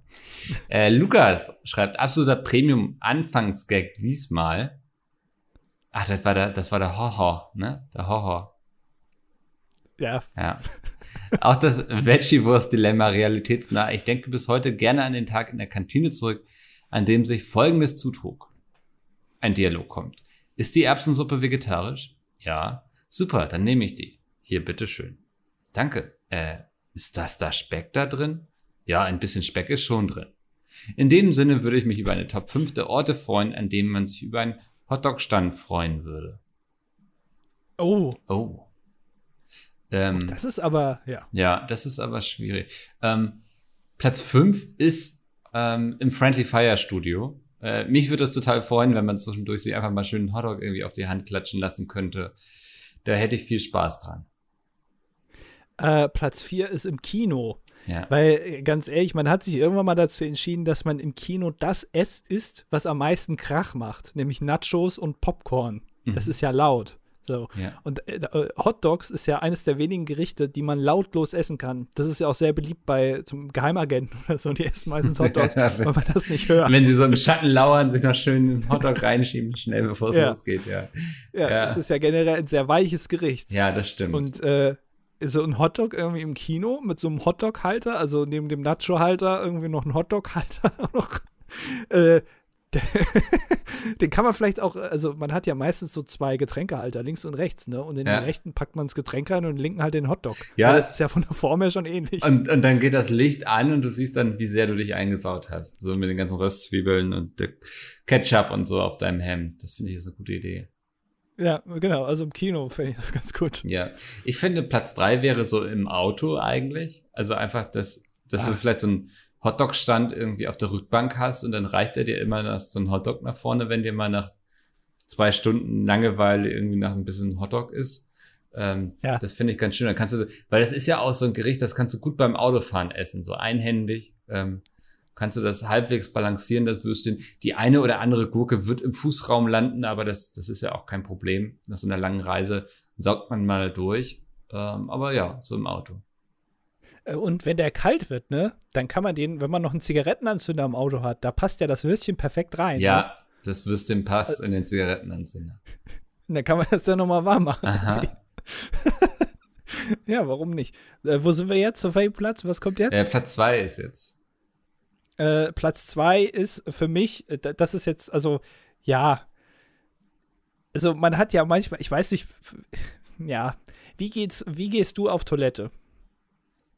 äh, Lukas schreibt, absoluter Premium-Anfangsgag diesmal. Ach, das war der, das war der Horror, ne? Der Horror. Ja. Ja. Auch das Veggie-Wurst-Dilemma realitätsnah. Ich denke bis heute gerne an den Tag in der Kantine zurück, an dem sich Folgendes zutrug. Ein Dialog kommt. Ist die Erbsensuppe vegetarisch? Ja. Super, dann nehme ich die. Hier, bitteschön. Danke. Äh, ist das da Speck da drin? Ja, ein bisschen Speck ist schon drin. In dem Sinne würde ich mich über eine Top 5 der Orte freuen, an denen man sich über einen Hotdog-Stand freuen würde. Oh, Oh. Ähm, das ist aber, ja. ja, das ist aber schwierig. Ähm, Platz 5 ist ähm, im Friendly Fire Studio. Äh, mich würde das total freuen, wenn man zwischendurch sich einfach mal schön einen Hotdog irgendwie auf die Hand klatschen lassen könnte. Da hätte ich viel Spaß dran. Äh, Platz 4 ist im Kino. Ja. Weil, äh, ganz ehrlich, man hat sich irgendwann mal dazu entschieden, dass man im Kino das Ess isst, was am meisten Krach macht, nämlich Nachos und Popcorn. Das Mhm. ist ja laut. So. ja. Und äh, äh, Hot Dogs ist ja eines der wenigen Gerichte, die man lautlos essen kann. Das ist ja auch sehr beliebt bei zum Geheimagenten oder so, die essen meistens Hot Dogs, weil man das nicht hört. Wenn sie so im Schatten lauern, sich noch schön einen Hotdog reinschieben, schnell bevor es Ja. losgeht, ja. Ja, ja. es ist ja generell ein sehr weiches Gericht. Ja, das stimmt. Und äh, so ein Hotdog irgendwie im Kino mit so einem Hotdog-Halter, also neben dem Nacho-Halter irgendwie noch ein Hotdog-Halter noch. Äh, den kann man vielleicht auch, also man hat ja meistens so zwei Getränkehalter, links und rechts, ne? Und in Ja. den rechten packt man das Getränk rein und in den linken halt den Hotdog. Ja. Das ist ja von der Form her schon ähnlich. Und, und dann geht das Licht an und du siehst dann, wie sehr du dich eingesaut hast. So mit den ganzen Röstzwiebeln und der Ketchup und so auf deinem Hemd. Das finde ich ist eine gute Idee. Ja, genau, also im Kino fände ich das ganz gut. Ja. Ich finde, Platz drei wäre so im Auto eigentlich. Also einfach, dass, dass du Ah. vielleicht so einen Hotdog-Stand irgendwie auf der Rückbank hast und dann reicht er dir immer noch so ein Hotdog nach vorne, wenn dir mal nach zwei Stunden Langeweile irgendwie nach ein bisschen Hotdog ist. Ähm, Ja. Das finde ich ganz schön. Dann kannst du, weil das ist ja auch so ein Gericht, das kannst du gut beim Autofahren essen, so einhändig. Ähm, kannst du das halbwegs balancieren, das Würstchen. Die eine oder andere Gurke wird im Fußraum landen, aber das, das ist ja auch kein Problem. Nach so einer langen Reise saugt man mal durch. Ähm, aber ja, so im Auto. Äh, Und wenn der kalt wird, ne, dann kann man den, wenn man noch einen Zigarettenanzünder im Auto hat, da passt ja das Würstchen perfekt rein. Ne? Ja, das Würstchen passt in den Zigarettenanzünder. dann kann man das ja nochmal warm machen. Aha. ja, warum nicht? Äh, wo sind wir jetzt? Auf welchem Platz? Was kommt jetzt? Äh, Platz zwei ist jetzt. Äh, Platz zwei ist für mich, äh, da- das ist jetzt, also, ja. Also, man hat ja manchmal, ich weiß nicht, ja. Wie geht's, wie gehst du auf Toilette?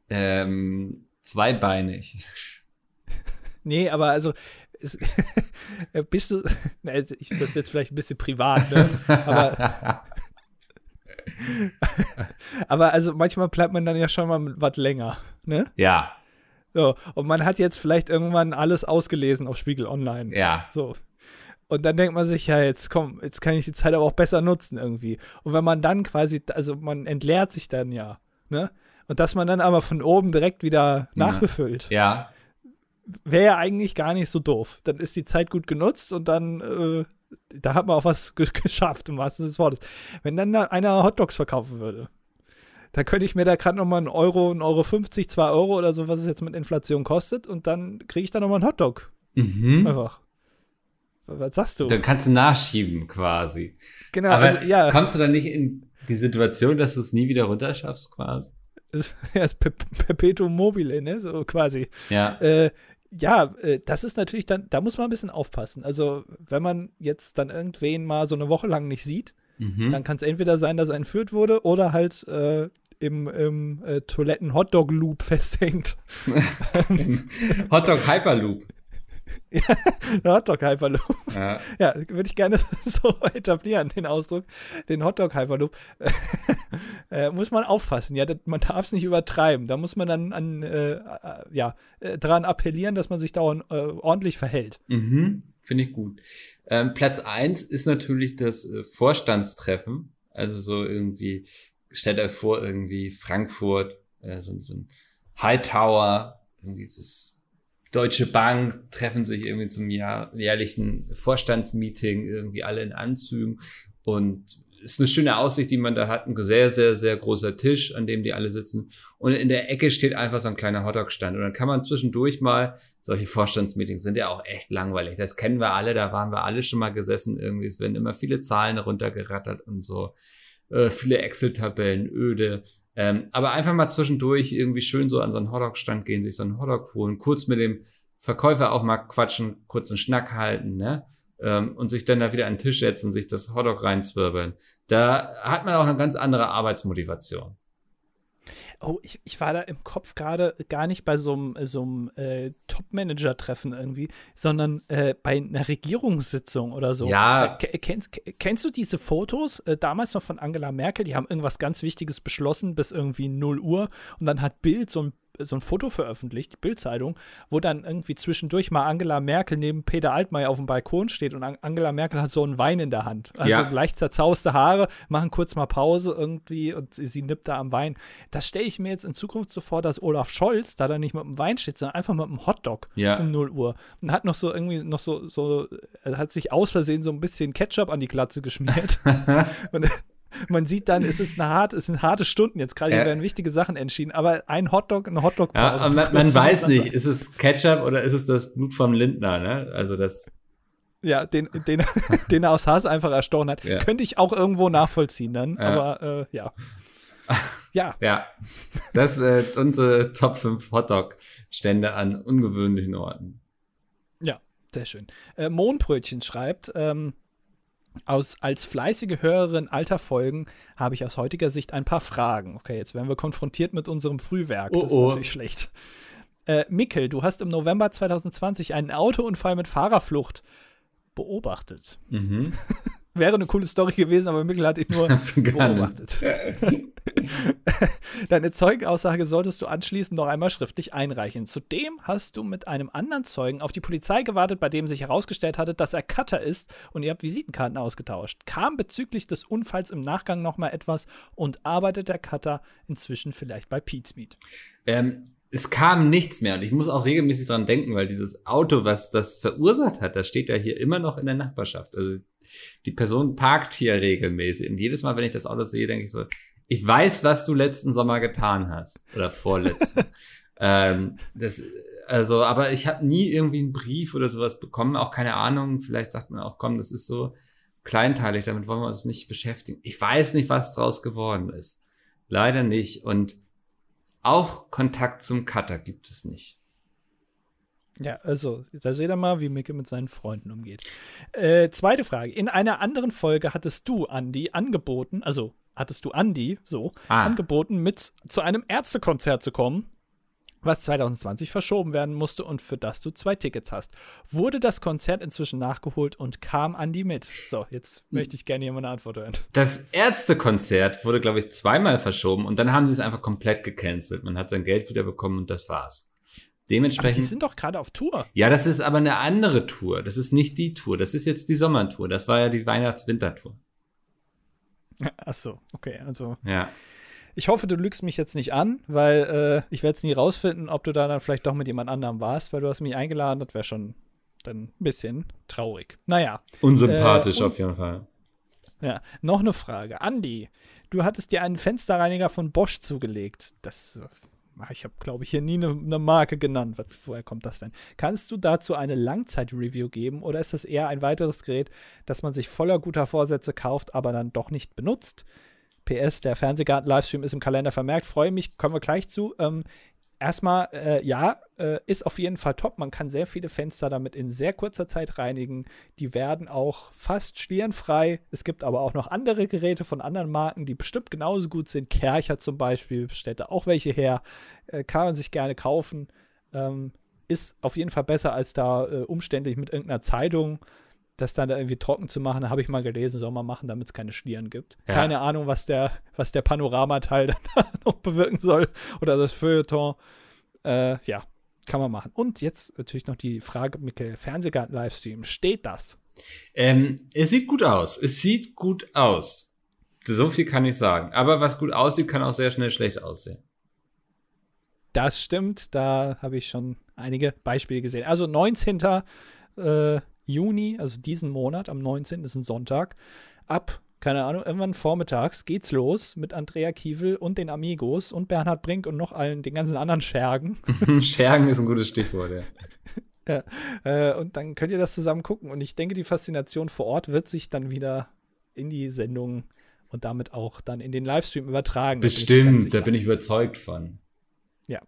Ähm, zweibeinig. Nee, aber also, es, bist du, na, ich, das ist jetzt vielleicht ein bisschen privat, ne? aber, aber also manchmal bleibt man dann ja schon mal was länger, ne? ja, So, und man hat jetzt vielleicht irgendwann alles ausgelesen auf Spiegel Online. ja. So. Und dann denkt man sich, ja, jetzt komm, jetzt kann ich die Zeit aber auch besser nutzen irgendwie. Und wenn man dann quasi, also man entleert sich dann ja, ne? Und dass man dann aber von oben direkt wieder Ja. nachbefüllt, Ja, wäre ja eigentlich gar nicht so doof. Dann ist die Zeit gut genutzt und dann, äh, da hat man auch was ge geschafft, im wahrsten Sinne des Wortes. Wenn dann da einer Hotdogs verkaufen würde, dann könnte ich mir da gerade nochmal einen Euro, einen Euro 50, 2 Euro oder so, was es jetzt mit Inflation kostet, und dann kriege ich da nochmal einen Hotdog. mhm. Einfach. Was sagst du? Dann kannst du nachschieben quasi. genau, Aber also ja. kommst du dann nicht in die Situation, dass du es nie wieder runterschaffst quasi? ja, ist Per- Perpetuum mobile, ne? So quasi. Ja, Äh, ja, äh, das ist natürlich dann, da muss man ein bisschen aufpassen. Also, wenn man jetzt dann irgendwen mal so eine Woche lang nicht sieht, mhm. dann kann es entweder sein, dass er entführt wurde oder halt äh, im, im äh, Toiletten-Hotdog-Loop festhängt. Hotdog Hyperloop. Hotdog-Hyperloop. Ja. Ja, würde ich gerne so etablieren, den Ausdruck. Den Hotdog-Hyperloop. äh, muss man aufpassen, ja. Man darf es nicht übertreiben. Da muss man dann an, äh, äh, ja, äh, dran appellieren, dass man sich da äh, ordentlich verhält. Mhm. Finde ich gut. Ähm, Platz eins ist natürlich das äh, Vorstandstreffen. Also so irgendwie, stellt euch vor, irgendwie Frankfurt, äh, so, so ein Hightower, irgendwie das Deutsche Bank treffen sich irgendwie zum Jahr, jährlichen Vorstandsmeeting, irgendwie alle in Anzügen. Und ist eine schöne Aussicht, die man da hat. Ein sehr, sehr, sehr großer Tisch, an dem die alle sitzen. Und in der Ecke steht einfach so ein kleiner Hotdog-Stand. Und dann kann man zwischendurch mal, solche Vorstandsmeetings sind ja auch echt langweilig. Das kennen wir alle, da waren wir alle schon mal gesessen irgendwie. Es werden immer viele Zahlen runtergerattert und so. Äh, viele Excel-Tabellen, öde. Ähm, aber einfach mal zwischendurch irgendwie schön so an so einen Hotdog-Stand gehen, sich so einen Hotdog holen, kurz mit dem Verkäufer auch mal quatschen, kurz einen Schnack halten, ne? Ähm, und sich dann da wieder an den Tisch setzen, sich das Hotdog reinzwirbeln. Da hat man auch eine ganz andere Arbeitsmotivation. Oh, ich, ich war da im Kopf gerade gar nicht bei so einem so einem, äh, Top-Manager-Treffen irgendwie, sondern äh, bei einer Regierungssitzung oder so. Ja. Äh, ke- kennst, ke- kennst du diese Fotos, äh, damals noch von Angela Merkel? Die haben irgendwas ganz Wichtiges beschlossen bis irgendwie 0 Uhr und dann hat Bild so ein so ein Foto veröffentlicht, die Bildzeitung, wo dann irgendwie zwischendurch mal Angela Merkel neben Peter Altmaier auf dem Balkon steht und An- Angela Merkel hat so einen Wein in der Hand. Also Ja. leicht zerzauste Haare, machen kurz mal Pause irgendwie und sie, sie nippt da am Wein. Das stelle ich mir jetzt in Zukunft so vor, dass Olaf Scholz da dann nicht mit dem Wein steht, sondern einfach mit dem Hotdog Ja. um 0 Uhr. Und hat noch so irgendwie noch so, so, hat sich aus Versehen so ein bisschen Ketchup an die Glatze geschmiert. und man sieht dann, es ist eine hart, es sind harte Stunden jetzt gerade, hier Ja. werden wichtige Sachen entschieden, aber ein Hotdog, eine Hotdog Ja, man, man weiß nicht, ist es Ketchup oder ist es das Blut vom Lindner, ne? Also das, Ja, den, den, den er aus Hass einfach erstochen hat. Ja. Könnte ich auch irgendwo nachvollziehen dann, Ja. aber äh, ja. Ja, ja, das äh, unsere Top 5 Hotdog-Stände an ungewöhnlichen Orten. sehr schön. Äh, Mohnbrötchen schreibt, ähm, aus, als fleißige Hörerin alter Folgen habe ich aus heutiger Sicht ein paar Fragen. Okay, jetzt werden wir konfrontiert mit unserem Frühwerk. Oh, das ist oh. natürlich schlecht. Äh, Mikkel, du hast im November 2020 einen Autounfall mit Fahrerflucht beobachtet. Mhm. Wäre eine coole Story gewesen, aber Mikkel hat ihn nur beobachtet. Deine Zeugenaussage solltest du anschließend noch einmal schriftlich einreichen. Zudem hast du mit einem anderen Zeugen auf die Polizei gewartet, bei dem sich herausgestellt hatte, dass er Cutter ist und ihr habt Visitenkarten ausgetauscht. Kam bezüglich des Unfalls im Nachgang noch mal etwas und arbeitet der Cutter inzwischen vielleicht bei Pete's Meat? Ähm, es kam nichts mehr und ich muss auch regelmäßig dran denken, weil dieses Auto, was das verursacht hat, das steht ja hier immer noch in der Nachbarschaft. Also die Person parkt hier regelmäßig und jedes Mal, wenn ich das Auto sehe, denke ich so, ich weiß, was du letzten Sommer getan hast oder vorletzten. ähm, das, also, aber ich habe nie irgendwie einen Brief oder sowas bekommen, auch keine Ahnung. Vielleicht sagt man auch, komm, das ist so. kleinteilig, damit wollen wir uns nicht beschäftigen. Ich weiß nicht, was draus geworden ist. Leider nicht. Und auch Kontakt zum Cutter gibt es nicht. Ja, also, da seht ihr mal, wie Micke mit seinen Freunden umgeht. Äh, zweite Frage. In einer anderen Folge hattest du, Andy, angeboten, also hattest du Andy, so, ah. angeboten, mit zu einem Ärztekonzert zu kommen, was 2020 verschoben werden musste und für das du zwei Tickets hast. Wurde das Konzert inzwischen nachgeholt und kam Andy mit? So, jetzt möchte ich gerne jemand eine Antwort hören. Das Ärztekonzert wurde, glaube ich, zweimal verschoben und dann haben sie es einfach komplett gecancelt. Man hat sein Geld wiederbekommen und das war's. Dementsprechend. Aber die sind doch gerade auf Tour. Ja, das ist aber eine andere Tour. Das ist nicht die Tour. Das ist jetzt die Sommertour. Das war ja die Weihnachts-Wintertour. Ach so, okay. Also. Ja. Ich hoffe, du lügst mich jetzt nicht an, weil äh, ich werde es nie rausfinden, ob du da dann vielleicht doch mit jemand anderem warst, weil du hast mich eingeladen. Das wäre schon dann ein bisschen traurig. Naja. Unsympathisch äh, auf jeden Fall. Ja, noch eine Frage. Andi, du hattest dir einen Fensterreiniger von Bosch zugelegt. Das ich habe, glaube ich, hier nie eine, eine Marke genannt. Was, woher kommt das denn? Kannst du dazu eine Langzeit-Review geben oder ist das eher ein weiteres Gerät, das man sich voller guter Vorsätze kauft, aber dann doch nicht benutzt? PS, der Fernsehgarten-Livestream ist im Kalender vermerkt. Freue mich, kommen wir gleich zu. Ähm, erstmal, äh, ja, äh, ist auf jeden Fall top. Man kann sehr viele Fenster damit in sehr kurzer Zeit reinigen. Die werden auch fast schlierenfrei. Es gibt aber auch noch andere Geräte von anderen Marken, die bestimmt genauso gut sind. Kercher zum Beispiel stellt da auch welche her. Äh, kann man sich gerne kaufen. Ähm, ist auf jeden Fall besser, als da äh, umständlich mit irgendeiner Zeitung das dann da irgendwie trocken zu machen, habe ich mal gelesen, soll man machen, damit es keine Schlieren gibt. Ja. Keine Ahnung, was der, was der Panoramateil dann noch bewirken soll oder das Feuilleton. Äh, ja, kann man machen. Und jetzt natürlich noch die Frage, Mikkel, Fernsehgarten-Livestream, steht das? Ähm, es sieht gut aus. Es sieht gut aus. So viel kann ich sagen. Aber was gut aussieht, kann auch sehr schnell schlecht aussehen. Das stimmt. Da habe ich schon einige Beispiele gesehen. Also 19. Äh, Juni, also diesen Monat, am 19. ist ein Sonntag, ab, keine Ahnung, irgendwann vormittags geht's los mit Andrea Kiewel und den Amigos und Bernhard Brink und noch allen, den ganzen anderen Schergen. Schergen ist ein gutes Stichwort, ja. Ja, äh, und dann könnt ihr das zusammen gucken. Und ich denke, die Faszination vor Ort wird sich dann wieder in die Sendung und damit auch dann in den Livestream übertragen. Bestimmt, da bin ich überzeugt von. Ja.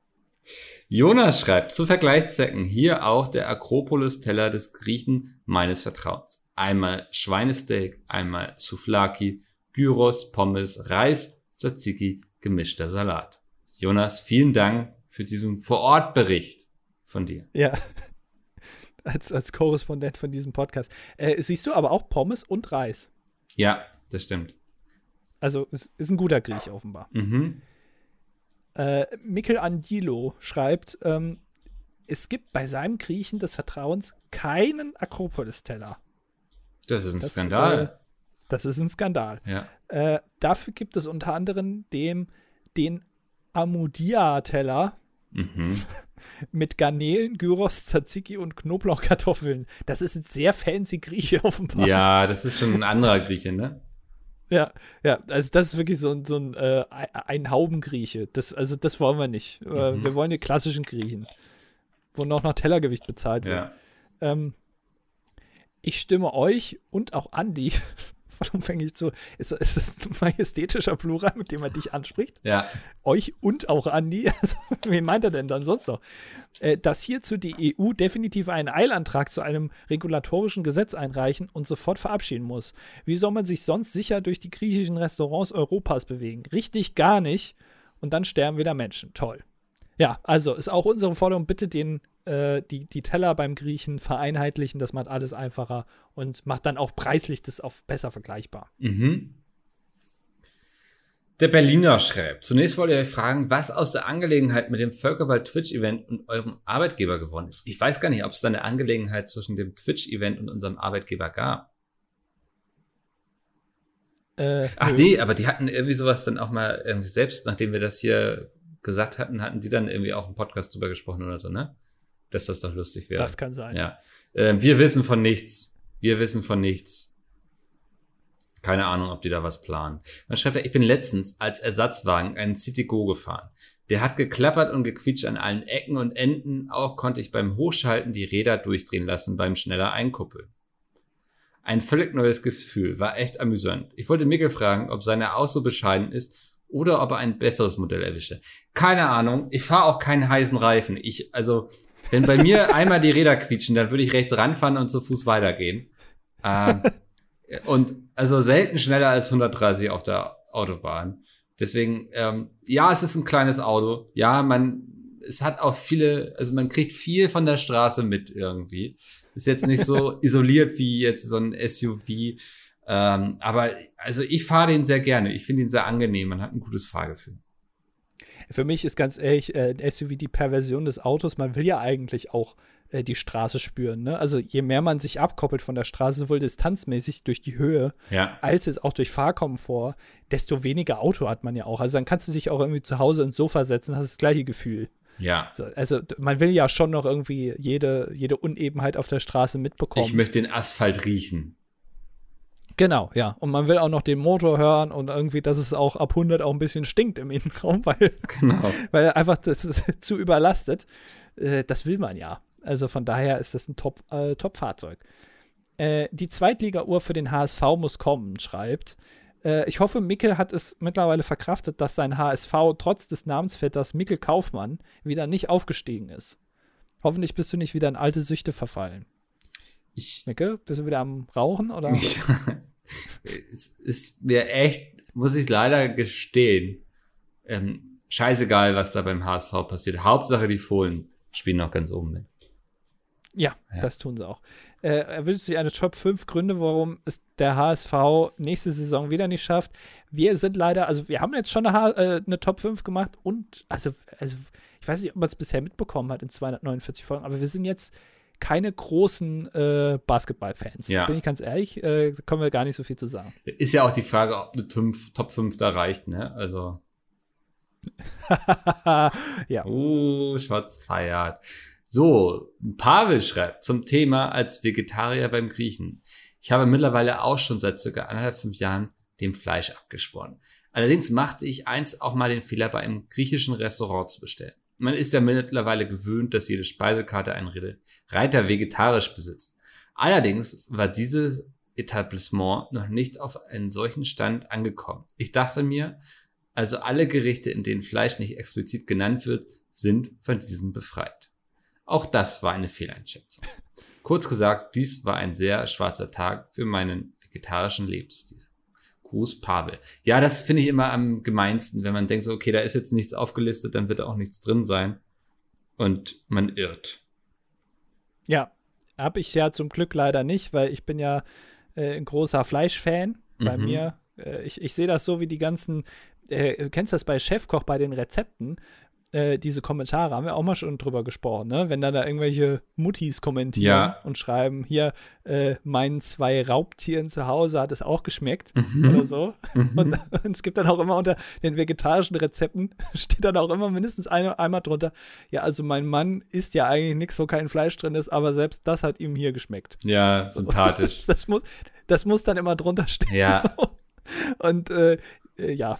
Jonas schreibt, zu Vergleichszwecken hier auch der Akropolis-Teller des Griechen meines Vertrauens. Einmal Schweinesteak, einmal Souflaki, Gyros, Pommes, Reis, Tzatziki, gemischter Salat. Jonas, vielen Dank für diesen Vorortbericht von dir. Ja, als, als Korrespondent von diesem Podcast. Äh, siehst du aber auch Pommes und Reis. Ja, das stimmt. Also es ist ein guter Griech offenbar. Mhm. Äh, Michelangelo schreibt, ähm, es gibt bei seinem Griechen des Vertrauens keinen Akropolis-Teller. Das ist ein das, Skandal. Äh, das ist ein Skandal. Ja. Äh, dafür gibt es unter anderem dem, den Amudia-Teller mhm. mit Garnelen, Gyros, Tzatziki und Knoblauchkartoffeln. Das ist ein sehr fancy Grieche offenbar. Ja, das ist schon ein anderer Grieche, ne? Ja, ja, also das ist wirklich so, ein, so ein, äh, ein Haubengrieche. Das, also das wollen wir nicht. Äh, mhm. Wir wollen die klassischen Griechen, wo noch nach Tellergewicht bezahlt wird. Ja. Ähm, ich stimme euch und auch Andi vollumfänglich zu. Ist, ist das ein majestätischer Plural, mit dem er dich anspricht? Ja. Euch und auch Andi. Also, wen meint er denn dann sonst noch? Äh, dass hierzu die EU definitiv einen Eilantrag zu einem regulatorischen Gesetz einreichen und sofort verabschieden muss. Wie soll man sich sonst sicher durch die griechischen Restaurants Europas bewegen? Richtig gar nicht. Und dann sterben wieder Menschen. Toll. Ja, also ist auch unsere Forderung, bitte den äh, die, die Teller beim Griechen vereinheitlichen. Das macht alles einfacher und macht dann auch preislich das auch besser vergleichbar. Mhm. Der Berliner schreibt, zunächst wollte ich euch fragen, was aus der Angelegenheit mit dem Völkerball-Twitch-Event und eurem Arbeitgeber geworden ist. Ich weiß gar nicht, ob es da eine Angelegenheit zwischen dem Twitch-Event und unserem Arbeitgeber gab. Äh, Ach nee, aber die hatten irgendwie sowas dann auch mal selbst, nachdem wir das hier gesagt hatten, hatten die dann irgendwie auch einen Podcast drüber gesprochen oder so, ne? Dass das doch lustig wäre. Das kann sein. Ja. Äh, wir wissen von nichts. Wir wissen von nichts. Keine Ahnung, ob die da was planen. Dann schreibt er, ich bin letztens als Ersatzwagen einen City Go gefahren. Der hat geklappert und gequietscht an allen Ecken und Enden. Auch konnte ich beim Hochschalten die Räder durchdrehen lassen beim schneller Einkuppeln. Ein völlig neues Gefühl, war echt amüsant. Ich wollte Mikkel fragen, ob seine auch so bescheiden ist oder ob er ein besseres Modell erwische. Keine Ahnung, ich fahre auch keinen heißen Reifen. Ich, also, wenn bei mir einmal die Räder quietschen, dann würde ich rechts ranfahren und zu Fuß weitergehen. Ähm, und also selten schneller als 130 auf der Autobahn. Deswegen, ähm, ja, es ist ein kleines Auto. Ja, man, es hat auch viele, also man kriegt viel von der Straße mit irgendwie. Ist jetzt nicht so isoliert wie jetzt so ein SUV. Ähm, aber also ich fahre den sehr gerne. Ich finde ihn sehr angenehm. Man hat ein gutes Fahrgefühl. Für mich ist ganz ehrlich, äh, SUV die Perversion des Autos. Man will ja eigentlich auch äh, die Straße spüren. Ne? Also je mehr man sich abkoppelt von der Straße, sowohl distanzmäßig durch die Höhe, ja. als jetzt auch durch Fahrkomfort, desto weniger Auto hat man ja auch. Also dann kannst du dich auch irgendwie zu Hause ins Sofa setzen, hast das gleiche Gefühl. Ja. So, also man will ja schon noch irgendwie jede, jede Unebenheit auf der Straße mitbekommen. Ich möchte den Asphalt riechen. Genau, ja. Und man will auch noch den Motor hören und irgendwie, dass es auch ab 100 auch ein bisschen stinkt im Innenraum, weil, genau. weil einfach das ist zu überlastet. Äh, das will man ja. Also von daher ist das ein äh, Top-Fahrzeug. Äh, die Zweitliga-Uhr für den HSV muss kommen, schreibt. Äh, ich hoffe, Mickel hat es mittlerweile verkraftet, dass sein HSV trotz des Namensvetters Mickel Kaufmann wieder nicht aufgestiegen ist. Hoffentlich bist du nicht wieder in alte Süchte verfallen. Ich, Mickel, bist du wieder am Rauchen oder? es ist mir echt, muss ich leider gestehen, ähm, scheißegal, was da beim HSV passiert. Hauptsache, die Fohlen spielen noch ganz oben mit. Ja, ja, das tun sie auch. Äh, er wünscht sich eine Top 5 Gründe, warum es der HSV nächste Saison wieder nicht schafft. Wir sind leider, also wir haben jetzt schon eine, äh, eine Top 5 gemacht und, also, also ich weiß nicht, ob man es bisher mitbekommen hat in 249 Folgen, aber wir sind jetzt keine großen äh, Basketball-Fans. Ja. Bin ich ganz ehrlich, äh, können wir gar nicht so viel zu sagen. Ist ja auch die Frage, ob eine Top 5 da reicht, ne? Also. ja. Oh, Shots feiert. So, Pavel schreibt zum Thema als Vegetarier beim Griechen. Ich habe mittlerweile auch schon seit circa anderthalb, fünf Jahren dem Fleisch abgeschworen. Allerdings machte ich einst auch mal den Fehler, bei einem griechischen Restaurant zu bestellen. Man ist ja mittlerweile gewöhnt, dass jede Speisekarte einen Reiter vegetarisch besitzt. Allerdings war dieses Etablissement noch nicht auf einen solchen Stand angekommen. Ich dachte mir, also alle Gerichte, in denen Fleisch nicht explizit genannt wird, sind von diesem befreit. Auch das war eine Fehleinschätzung. Kurz gesagt, dies war ein sehr schwarzer Tag für meinen vegetarischen Lebensstil. Gruß Pavel. Ja, das finde ich immer am gemeinsten, wenn man denkt so, okay, da ist jetzt nichts aufgelistet, dann wird da auch nichts drin sein. Und man irrt. Ja, habe ich ja zum Glück leider nicht, weil ich bin ja äh, ein großer Fleischfan. Bei Mhm. mir, äh, ich, ich sehe das so wie die ganzen äh, du kennst das bei Chefkoch bei den Rezepten, äh, diese Kommentare, haben wir auch mal schon drüber gesprochen, ne? Wenn dann da irgendwelche Muttis kommentieren Ja. und schreiben, hier, äh, meinen zwei Raubtieren zu Hause hat es auch geschmeckt Mhm. oder so. Und, und es gibt dann auch immer unter den vegetarischen Rezepten, steht dann auch immer mindestens eine, einmal drunter, ja, also mein Mann isst ja eigentlich nichts, wo kein Fleisch drin ist, aber selbst das hat ihm hier geschmeckt. Ja, sympathisch. Das, das, muss, das muss dann immer drunter stehen. Ja. So. Und äh, äh, ja.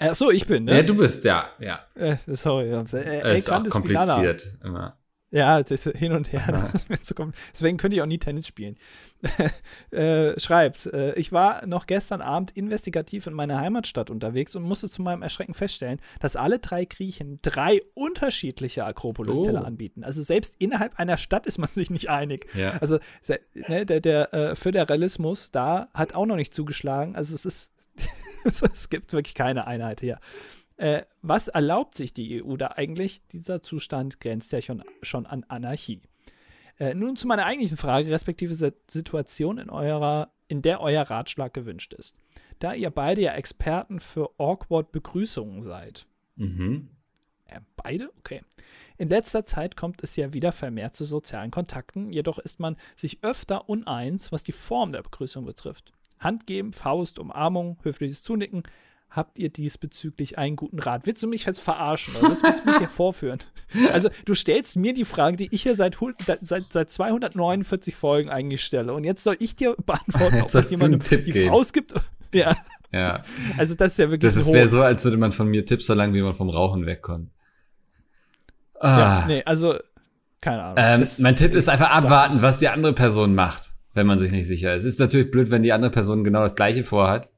Ach so, ich bin, ne? Ja, du bist, ja, ja. Äh, sorry. Äh, ist auch Grandes Spinala. kompliziert immer. Ja, das hin und her. Das Deswegen könnte ich auch nie Tennis spielen. äh, schreibt, äh, ich war noch gestern Abend investigativ in meiner Heimatstadt unterwegs und musste zu meinem Erschrecken feststellen, dass alle drei Griechen drei unterschiedliche Akropolis-Teller Oh. anbieten. Also selbst innerhalb einer Stadt ist man sich nicht einig. Ja. Also ne, der, der äh, Föderalismus da hat auch noch nicht zugeschlagen. Also es ist, es gibt wirklich keine Einheit hier. Äh, was erlaubt sich die EU da eigentlich? Dieser Zustand grenzt ja schon, schon an Anarchie. Äh, nun zu meiner eigentlichen Frage, respektive Situation, in, eurer, in der euer Ratschlag gewünscht ist. Da ihr beide ja Experten für awkward Begrüßungen seid. Mhm. Äh, beide? Okay. In letzter Zeit kommt es ja wieder vermehrt zu sozialen Kontakten, jedoch ist man sich öfter uneins, was die Form der Begrüßung betrifft. Hand geben, Faust, Umarmung, höfliches Zunicken. Habt ihr diesbezüglich einen guten Rat? Willst du mich jetzt verarschen? Oder was willst du mich hier vorführen? Also, du stellst mir die Frage, die ich hier seit, seit, seit 249 Folgen eigentlich stelle. Und jetzt soll ich dir beantworten, Jetzt ob sollst du jemand einen Tipp die geben. Faust gibt. Ja, Ja. also das ist ja wirklich Das wäre so, als würde man von mir Tipps verlangen, wie man vom Rauchen wegkommt. Ja, Ah, nee, also keine Ahnung. Ähm, mein Tipp ist einfach abwarten, was die andere Person macht, wenn man sich nicht sicher ist. Es ist natürlich blöd, wenn die andere Person genau das gleiche vorhat.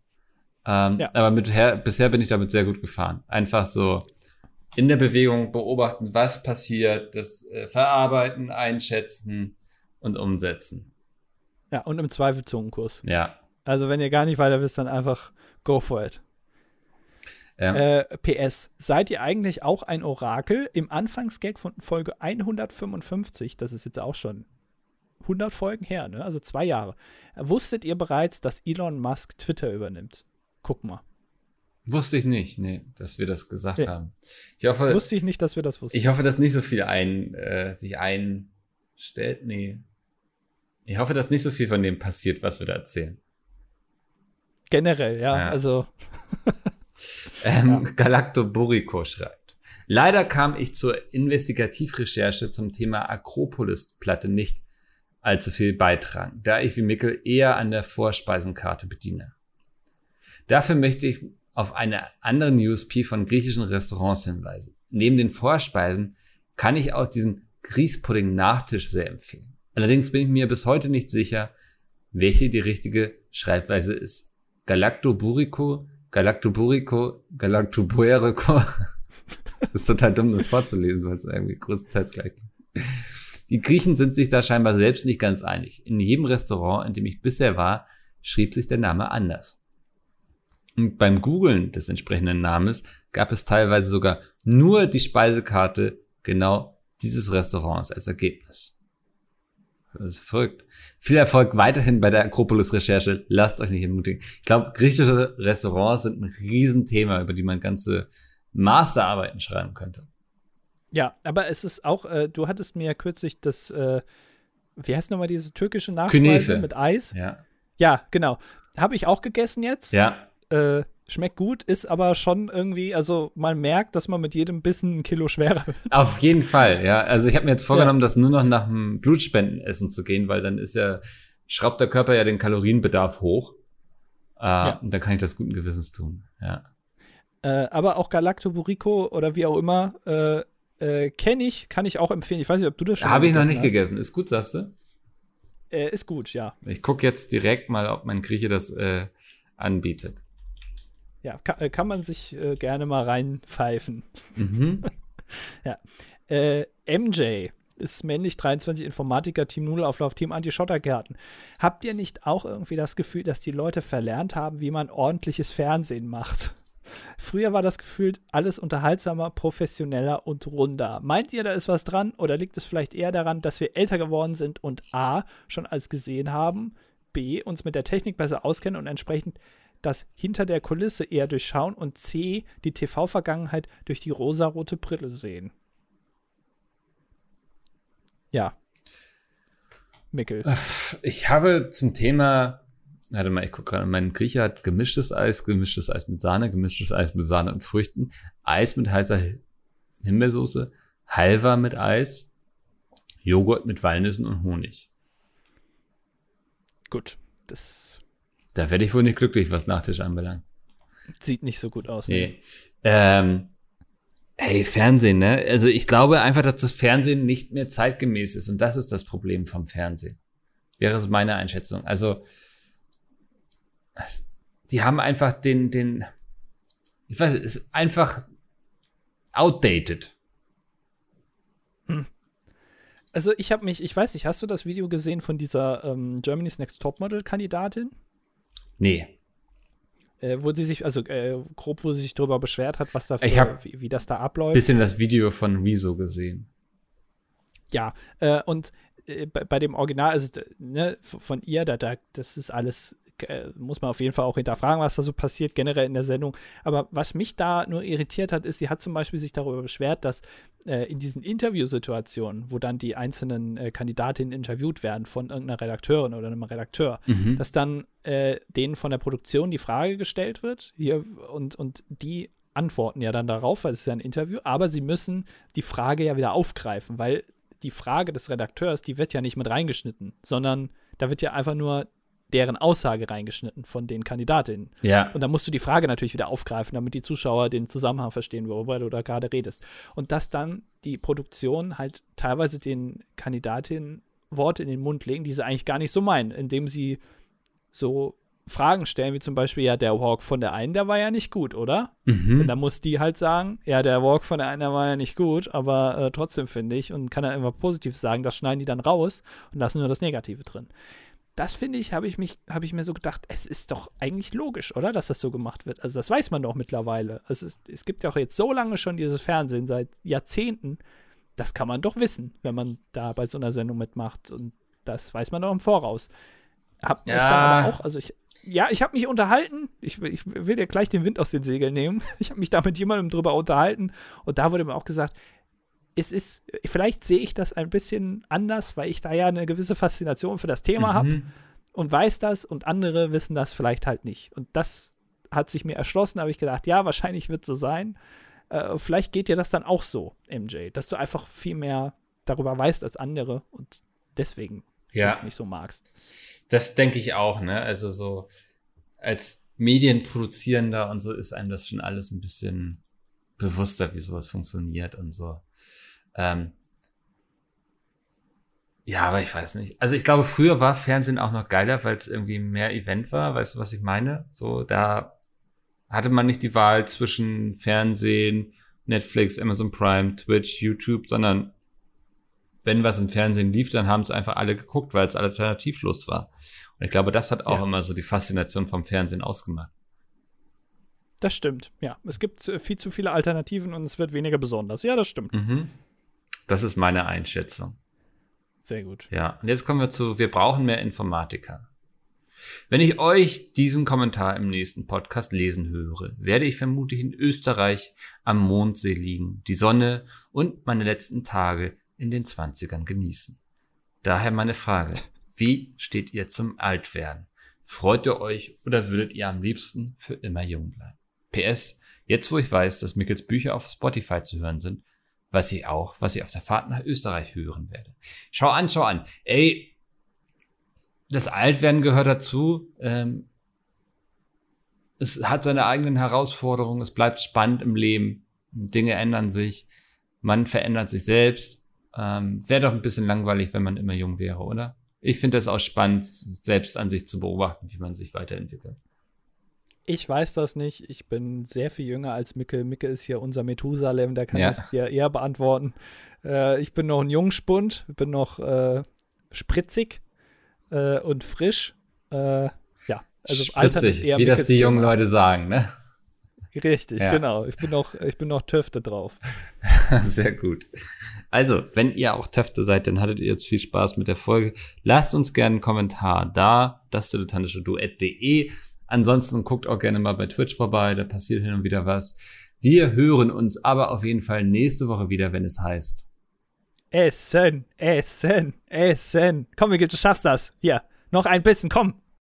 Ähm, Ja. Aber mit her, bisher bin ich damit sehr gut gefahren. Einfach so in der Bewegung beobachten, was passiert, das äh, verarbeiten, einschätzen und umsetzen. Ja, und im Zweifel Zungenkurs. Ja. Also, wenn ihr gar nicht weiter wisst, dann einfach go for it. Ähm, Äh, PS, seid ihr eigentlich auch ein Orakel? Im Anfangsgag von Folge 155, das ist jetzt auch schon 100 Folgen her, ne? also zwei Jahre, wusstet ihr bereits, dass Elon Musk Twitter übernimmt? Guck mal. Wusste ich nicht, nee, dass wir das gesagt Nee. haben. Ich hoffe, Wusste ich nicht, dass wir das wussten. ich hoffe, dass nicht so viel ein, äh, sich einstellt. Nee. Ich hoffe, dass nicht so viel von dem passiert, was wir da erzählen. Generell, ja. Ja. Also, Ähm, Galactoburico schreibt. Leider kam ich zur Investigativrecherche zum Thema Akropolis-Platte nicht allzu viel beitragen, da ich wie Mickel eher an der Vorspeisenkarte bediene. Dafür möchte ich auf eine andere USP von griechischen Restaurants hinweisen. Neben den Vorspeisen kann ich auch diesen Grießpudding-Nachtisch sehr empfehlen. Allerdings bin ich mir bis heute nicht sicher, welche die richtige Schreibweise ist. Galactoburico, Galactoburico, Galactobuerico. ist total dumm, das vorzulesen, weil es irgendwie größtenteils gleich ist. Die Griechen sind sich da scheinbar selbst nicht ganz einig. In jedem Restaurant, in dem ich bisher war, schrieb sich der Name anders. Und beim Googlen des entsprechenden Namens gab es teilweise sogar nur die Speisekarte genau dieses Restaurants als Ergebnis. Das ist verrückt. Viel Erfolg weiterhin bei der Akropolis-Recherche. Lasst euch nicht entmutigen. Ich glaube, griechische Restaurants sind ein Riesenthema, über die man ganze Masterarbeiten schreiben könnte. Ja, aber es ist auch, äh, du hattest mir ja kürzlich das, äh, wie heißt nochmal diese türkische Nachspeise Künefe. mit Eis? Ja. Ja, genau. Habe ich auch gegessen jetzt. Ja. Äh, schmeckt gut, ist aber schon irgendwie, also man merkt, dass man mit jedem Bissen ein Kilo schwerer wird. Auf jeden Fall, ja. Also ich habe mir jetzt vorgenommen, das nur noch nach dem Blutspendenessen zu gehen, weil dann ist ja, schraubt der Körper ja den Kalorienbedarf hoch. Äh, Ja. Und dann kann ich das guten Gewissens tun. Ja. Äh, aber auch Galactoburico oder wie auch immer, äh, äh, kenne ich, kann ich auch empfehlen. Ich weiß nicht, ob du das schon Habe ich noch nicht hast. gegessen. Ist gut, sagst du? Äh, ist gut, ja. Ich gucke jetzt direkt mal, ob mein Grieche das äh, anbietet. Ja, kann, äh, kann man sich äh, gerne mal reinpfeifen. Mhm. Äh, MJ ist männlich 23 Informatiker, Team Nudelauflauf, Team Anti-Schottergärten. Habt ihr nicht auch irgendwie das Gefühl, dass die Leute verlernt haben, wie man ordentliches Fernsehen macht? Früher war das Gefühl alles unterhaltsamer, professioneller und runder. Meint ihr, da ist was dran oder liegt es vielleicht eher daran, dass wir älter geworden sind und A, schon alles gesehen haben, B, uns mit der Technik besser auskennen und entsprechend das hinter der Kulisse eher durchschauen und C, die TV-Vergangenheit durch die rosarote Brille sehen? Ja. Mickel. Ich habe zum Thema, warte mal, ich gucke gerade, mein Grieche hat gemischtes Eis, gemischtes Eis mit Sahne, gemischtes Eis mit Sahne und Früchten, Eis mit heißer Himbeersoße, Halva mit Eis, Joghurt mit Walnüssen und Honig. Gut, das Da werde ich wohl nicht glücklich, was Nachtisch anbelangt. sieht nicht so gut aus. ne? Nee. Ähm, hey, Fernsehen, ne? Also ich glaube einfach, dass das Fernsehen nicht mehr zeitgemäß ist und das ist das Problem vom Fernsehen. Wäre so meine Einschätzung. Also die haben einfach den, den, ich weiß, es ist einfach outdated. Also ich habe mich, ich weiß nicht, hast du das Video gesehen von dieser ähm, Germany's Next Topmodel-Kandidatin? Nee. Äh, wo sie sich, also äh, grob, wo sie sich darüber beschwert hat, was da wie, wie das da abläuft. Bisschen das Video von Rezo gesehen. Ja, äh, und äh, bei, bei dem Original, also ne, von ihr, da, da, das ist alles, äh, muss man auf jeden Fall auch hinterfragen, was da so passiert, generell in der Sendung. Aber was mich da nur irritiert hat, ist, sie hat zum Beispiel sich darüber beschwert, dass äh, in diesen Interviewsituationen, wo dann die einzelnen äh, Kandidatinnen interviewt werden von irgendeiner Redakteurin oder einem Redakteur, Mhm. dass dann äh, denen von der Produktion die Frage gestellt wird hier und, und die antworten ja dann darauf, weil es ist ja ein Interview, aber sie müssen die Frage ja wieder aufgreifen, weil die Frage des Redakteurs, die wird ja nicht mit reingeschnitten, sondern da wird ja einfach nur deren Aussage reingeschnitten von den Kandidatinnen. Ja. Und dann musst du die Frage natürlich wieder aufgreifen, damit die Zuschauer den Zusammenhang verstehen, worüber du da gerade redest. Und dass dann die Produktion halt teilweise den Kandidatinnen Worte in den Mund legen, die sie eigentlich gar nicht so meinen, indem sie so Fragen stellen, wie zum Beispiel, ja, der Walk von der einen, der war ja nicht gut, oder? Mhm. Und dann muss die halt sagen, ja, der Walk von der einen, der war ja nicht gut, aber äh, trotzdem finde ich, und kann dann immer positiv sagen, das schneiden die dann raus und lassen nur das Negative drin. Das finde ich, habe ich mich, habe ich mir so gedacht, es ist doch eigentlich logisch, oder, dass das so gemacht wird. Also das weiß man doch mittlerweile. Es, ist, es gibt ja auch jetzt so lange schon dieses Fernsehen, seit Jahrzehnten. Das kann man doch wissen, wenn man da bei so einer Sendung mitmacht. Und das weiß man doch im Voraus. Hab mich Ja. da aber auch, also ich, ja, ich habe mich unterhalten. Ich, ich will dir gleich den Wind aus den Segeln nehmen. Ich habe mich da mit jemandem drüber unterhalten und da wurde mir auch gesagt, es ist, vielleicht sehe ich das ein bisschen anders, weil ich da ja eine gewisse Faszination für das Thema habe Mhm. und weiß das und andere wissen das vielleicht halt nicht. Und das hat sich mir erschlossen, habe ich gedacht, ja, wahrscheinlich wird so sein. Äh, vielleicht geht dir das dann auch so, MJ, dass du einfach viel mehr darüber weißt als andere und deswegen Ja. das nicht so magst. Das denke ich auch, ne? Also so als Medienproduzierender und so ist einem das schon alles ein bisschen bewusster, wie sowas funktioniert und so. Ähm ja, aber ich weiß nicht. Also ich glaube, früher war Fernsehen auch noch geiler, weil es irgendwie mehr Event war. Weißt du, was ich meine? So, da hatte man nicht die Wahl zwischen Fernsehen, Netflix, Amazon Prime, Twitch, YouTube, sondern wenn was im Fernsehen lief, dann haben es einfach alle geguckt, weil es alternativlos war. Und ich glaube, das hat auch Ja. immer so die Faszination vom Fernsehen ausgemacht. Das stimmt, ja. Es gibt äh, viel zu viele Alternativen und es wird weniger besonders. Ja, das stimmt. Mhm. Das ist meine Einschätzung. Sehr gut. Ja, und jetzt kommen wir zu, wir brauchen mehr Informatiker. Wenn ich euch diesen Kommentar im nächsten Podcast lesen höre, werde ich vermutlich in Österreich am Mondsee liegen, die Sonne und meine letzten Tage in den 20ern genießen. Daher meine Frage, wie steht ihr zum Altwerden? Freut ihr euch oder würdet ihr am liebsten für immer jung bleiben? PS, jetzt wo ich weiß, dass Mickels Bücher auf Spotify zu hören sind, weiß ich auch, was ich auf der Fahrt nach Österreich hören werde. Schau an, schau an. Ey, das Altwerden gehört dazu. Ähm, es hat seine eigenen Herausforderungen. Es bleibt spannend im Leben. Dinge ändern sich. Man verändert sich selbst. Ähm, Wäre doch ein bisschen langweilig, wenn man immer jung wäre, oder? Ich finde das auch spannend, selbst an sich zu beobachten, wie man sich weiterentwickelt. Ich weiß das nicht. Ich bin sehr viel jünger als Micke. Micke ist hier unser Methusalem, der kann Ja. das dir eher beantworten. Äh, ich bin noch ein Jungspund, bin noch äh, spritzig äh, und frisch. Äh, ja, also Altern ist Spritzig, eher wie das Mickes die jungen. Leute sagen, ne? Richtig, Ja. genau. Ich bin noch, ich bin noch Töfte drauf. Sehr gut. Also, wenn ihr auch Töfte seid, dann hattet ihr jetzt viel Spaß mit der Folge. Lasst uns gerne einen Kommentar da, das dilettantische Duett.de. Ansonsten guckt auch gerne mal bei Twitch vorbei, da passiert hin und wieder was. Wir hören uns aber auf jeden Fall nächste Woche wieder, wenn es heißt. Essen, essen, essen. Komm, Micke, du schaffst das. Hier, noch ein bisschen, komm.